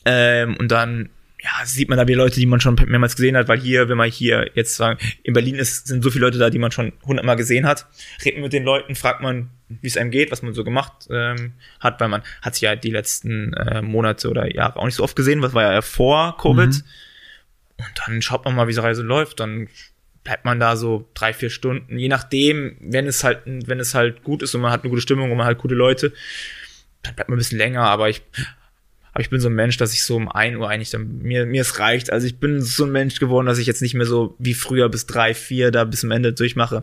Ähm, und dann ja, sieht man da wieder Leute, die man schon mehrmals gesehen hat, weil hier, wenn man hier jetzt sagen, in Berlin ist, sind so viele Leute da, die man schon hundertmal gesehen hat. Redet man mit den Leuten, fragt man, wie es einem geht, was man so gemacht ähm, hat, weil man hat sich ja die letzten äh, Monate oder Jahre auch nicht so oft gesehen, was war ja vor Covid. Mhm. Und dann schaut man mal, wie die Reise läuft, dann bleibt man da so drei, vier Stunden, je nachdem, wenn es halt, wenn es halt gut ist und man hat eine gute Stimmung und man hat gute Leute, dann bleibt man ein bisschen länger, aber ich, aber ich bin so ein Mensch, dass ich so um 1 Uhr eigentlich dann, mir, mir es reicht. Also ich bin so ein Mensch geworden, dass ich jetzt nicht mehr so wie früher bis drei, vier da bis zum Ende durchmache.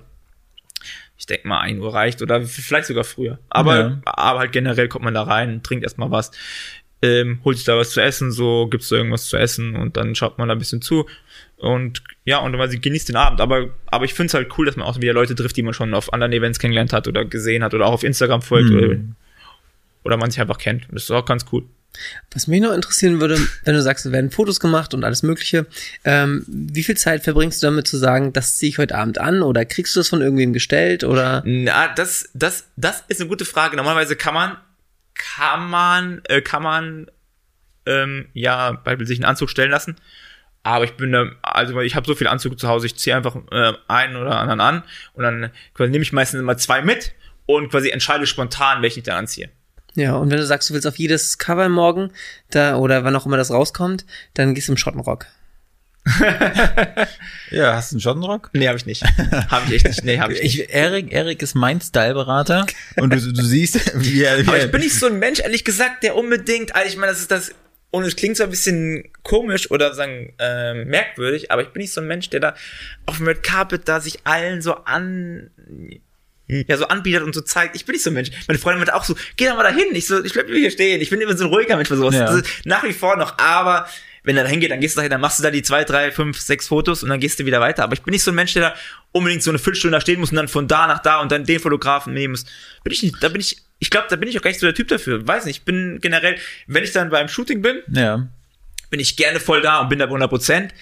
Ich denke mal, 1 Uhr reicht oder vielleicht sogar früher. Aber, Ja. aber halt generell kommt man da rein, trinkt erstmal was, ähm, holt sich da was zu essen, so gibt's da irgendwas zu essen und dann schaut man da ein bisschen zu. Und ja, und man genießt den Abend. Aber, aber ich finde es halt cool, dass man auch wieder Leute trifft, die man schon auf anderen Events kennengelernt hat oder gesehen hat oder auch auf Instagram folgt Mhm. oder, oder man sich einfach kennt. Das ist auch ganz cool. Was mich noch interessieren würde, wenn du sagst, es werden Fotos gemacht und alles Mögliche, ähm, wie viel Zeit verbringst du damit zu sagen, das ziehe ich heute Abend an oder kriegst du das von irgendwem gestellt oder? Na, das, das, das ist eine gute Frage. Normalerweise kann man, kann man, äh, kann man, ähm, ja, beispielsweise sich einen Anzug stellen lassen. Aber ich bin da, also ich habe so viele Anzüge zu Hause, ich ziehe einfach äh, einen oder anderen an und dann quasi nehme ich meistens immer zwei mit und quasi entscheide spontan, welchen ich dann anziehe. Ja, und wenn du sagst, du willst auf jedes Cover morgen, da, oder wann auch immer das rauskommt, dann gehst du im Schottenrock. Ja, hast du einen Schottenrock? Nee, habe ich nicht. habe ich echt nicht. Nee, habe ich nicht. Ich, Erik, Erik ist mein Styleberater und du, du siehst, wie er, wie Aber er ich bin nicht so ein Mensch, ehrlich gesagt, der unbedingt, also ich meine, das ist das, und es klingt so ein bisschen komisch oder sagen ähm, merkwürdig, aber ich bin nicht so ein Mensch, der da auf dem Red Carpet da sich allen so an ja so anbietet und so zeigt. Ich bin nicht so ein Mensch. Meine Freundin meinte auch so, geh doch mal dahin. Ich so, ich bleib hier stehen. Ich bin immer so ein ruhiger Mensch für sowas. Ja. Das ist nach wie vor noch, aber wenn er da hingeht, dann gehst du dahin, dann machst du da die zwei, drei, fünf, sechs Fotos und dann gehst du wieder weiter. Aber ich bin nicht so ein Mensch, der da unbedingt so eine Viertelstunde da stehen muss und dann von da nach da und dann den Fotografen nehmen muss. Bin ich nicht, da bin ich, ich glaube, da bin ich auch gar nicht so der Typ dafür. Weiß nicht, ich bin generell, wenn ich dann beim Shooting bin, ja. bin ich gerne voll da und bin da bei 100 Prozent.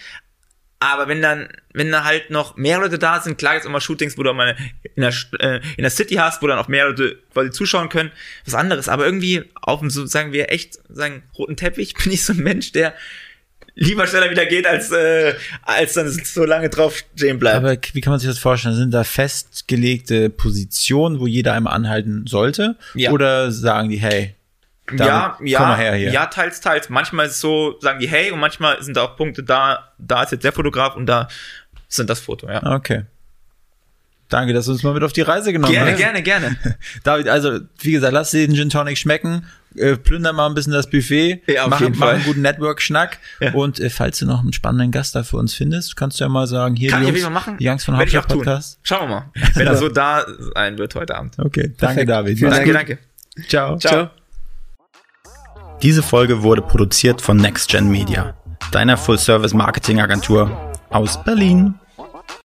Aber wenn dann, wenn da halt noch mehr Leute da sind, klar jetzt immer Shootings, wo du mal in der, äh, in der City hast, wo dann auch mehr Leute quasi zuschauen können, was anderes. Aber irgendwie auf dem, so sagen wir echt, sagen, roten Teppich bin ich so ein Mensch, der lieber schneller wieder geht, als, äh, als dann so lange drauf stehen bleibt. Aber wie kann man sich das vorstellen? Sind da festgelegte Positionen, wo jeder einmal anhalten sollte? Ja. Oder sagen die, hey, ja, ja, ja, teils, teils. Manchmal ist es so, sagen die hey, und manchmal sind da auch Punkte da, da ist jetzt der Fotograf und da sind das Foto, ja. Okay. Danke, dass du uns mal mit auf die Reise genommen Gerne, hast. gerne, gerne. David, also wie gesagt, lass dir den Gin Tonic schmecken, äh, plünder mal ein bisschen das Buffet, Ja, auf mach, jeden mach Fall. einen guten Network-Schnack Ja. und äh, falls du noch einen spannenden Gast da für uns findest, kannst du ja mal sagen, hier Kann die Jungs, Fall machen. die Jungs von Hauptstadt auch tun. Podcast. Schauen wir mal, wenn er so da sein wird heute Abend. Okay, danke David. Danke, gut. danke. Ciao. Ciao. Diese Folge wurde produziert von NextGen Media, deiner Full-Service-Marketing-Agentur aus Berlin.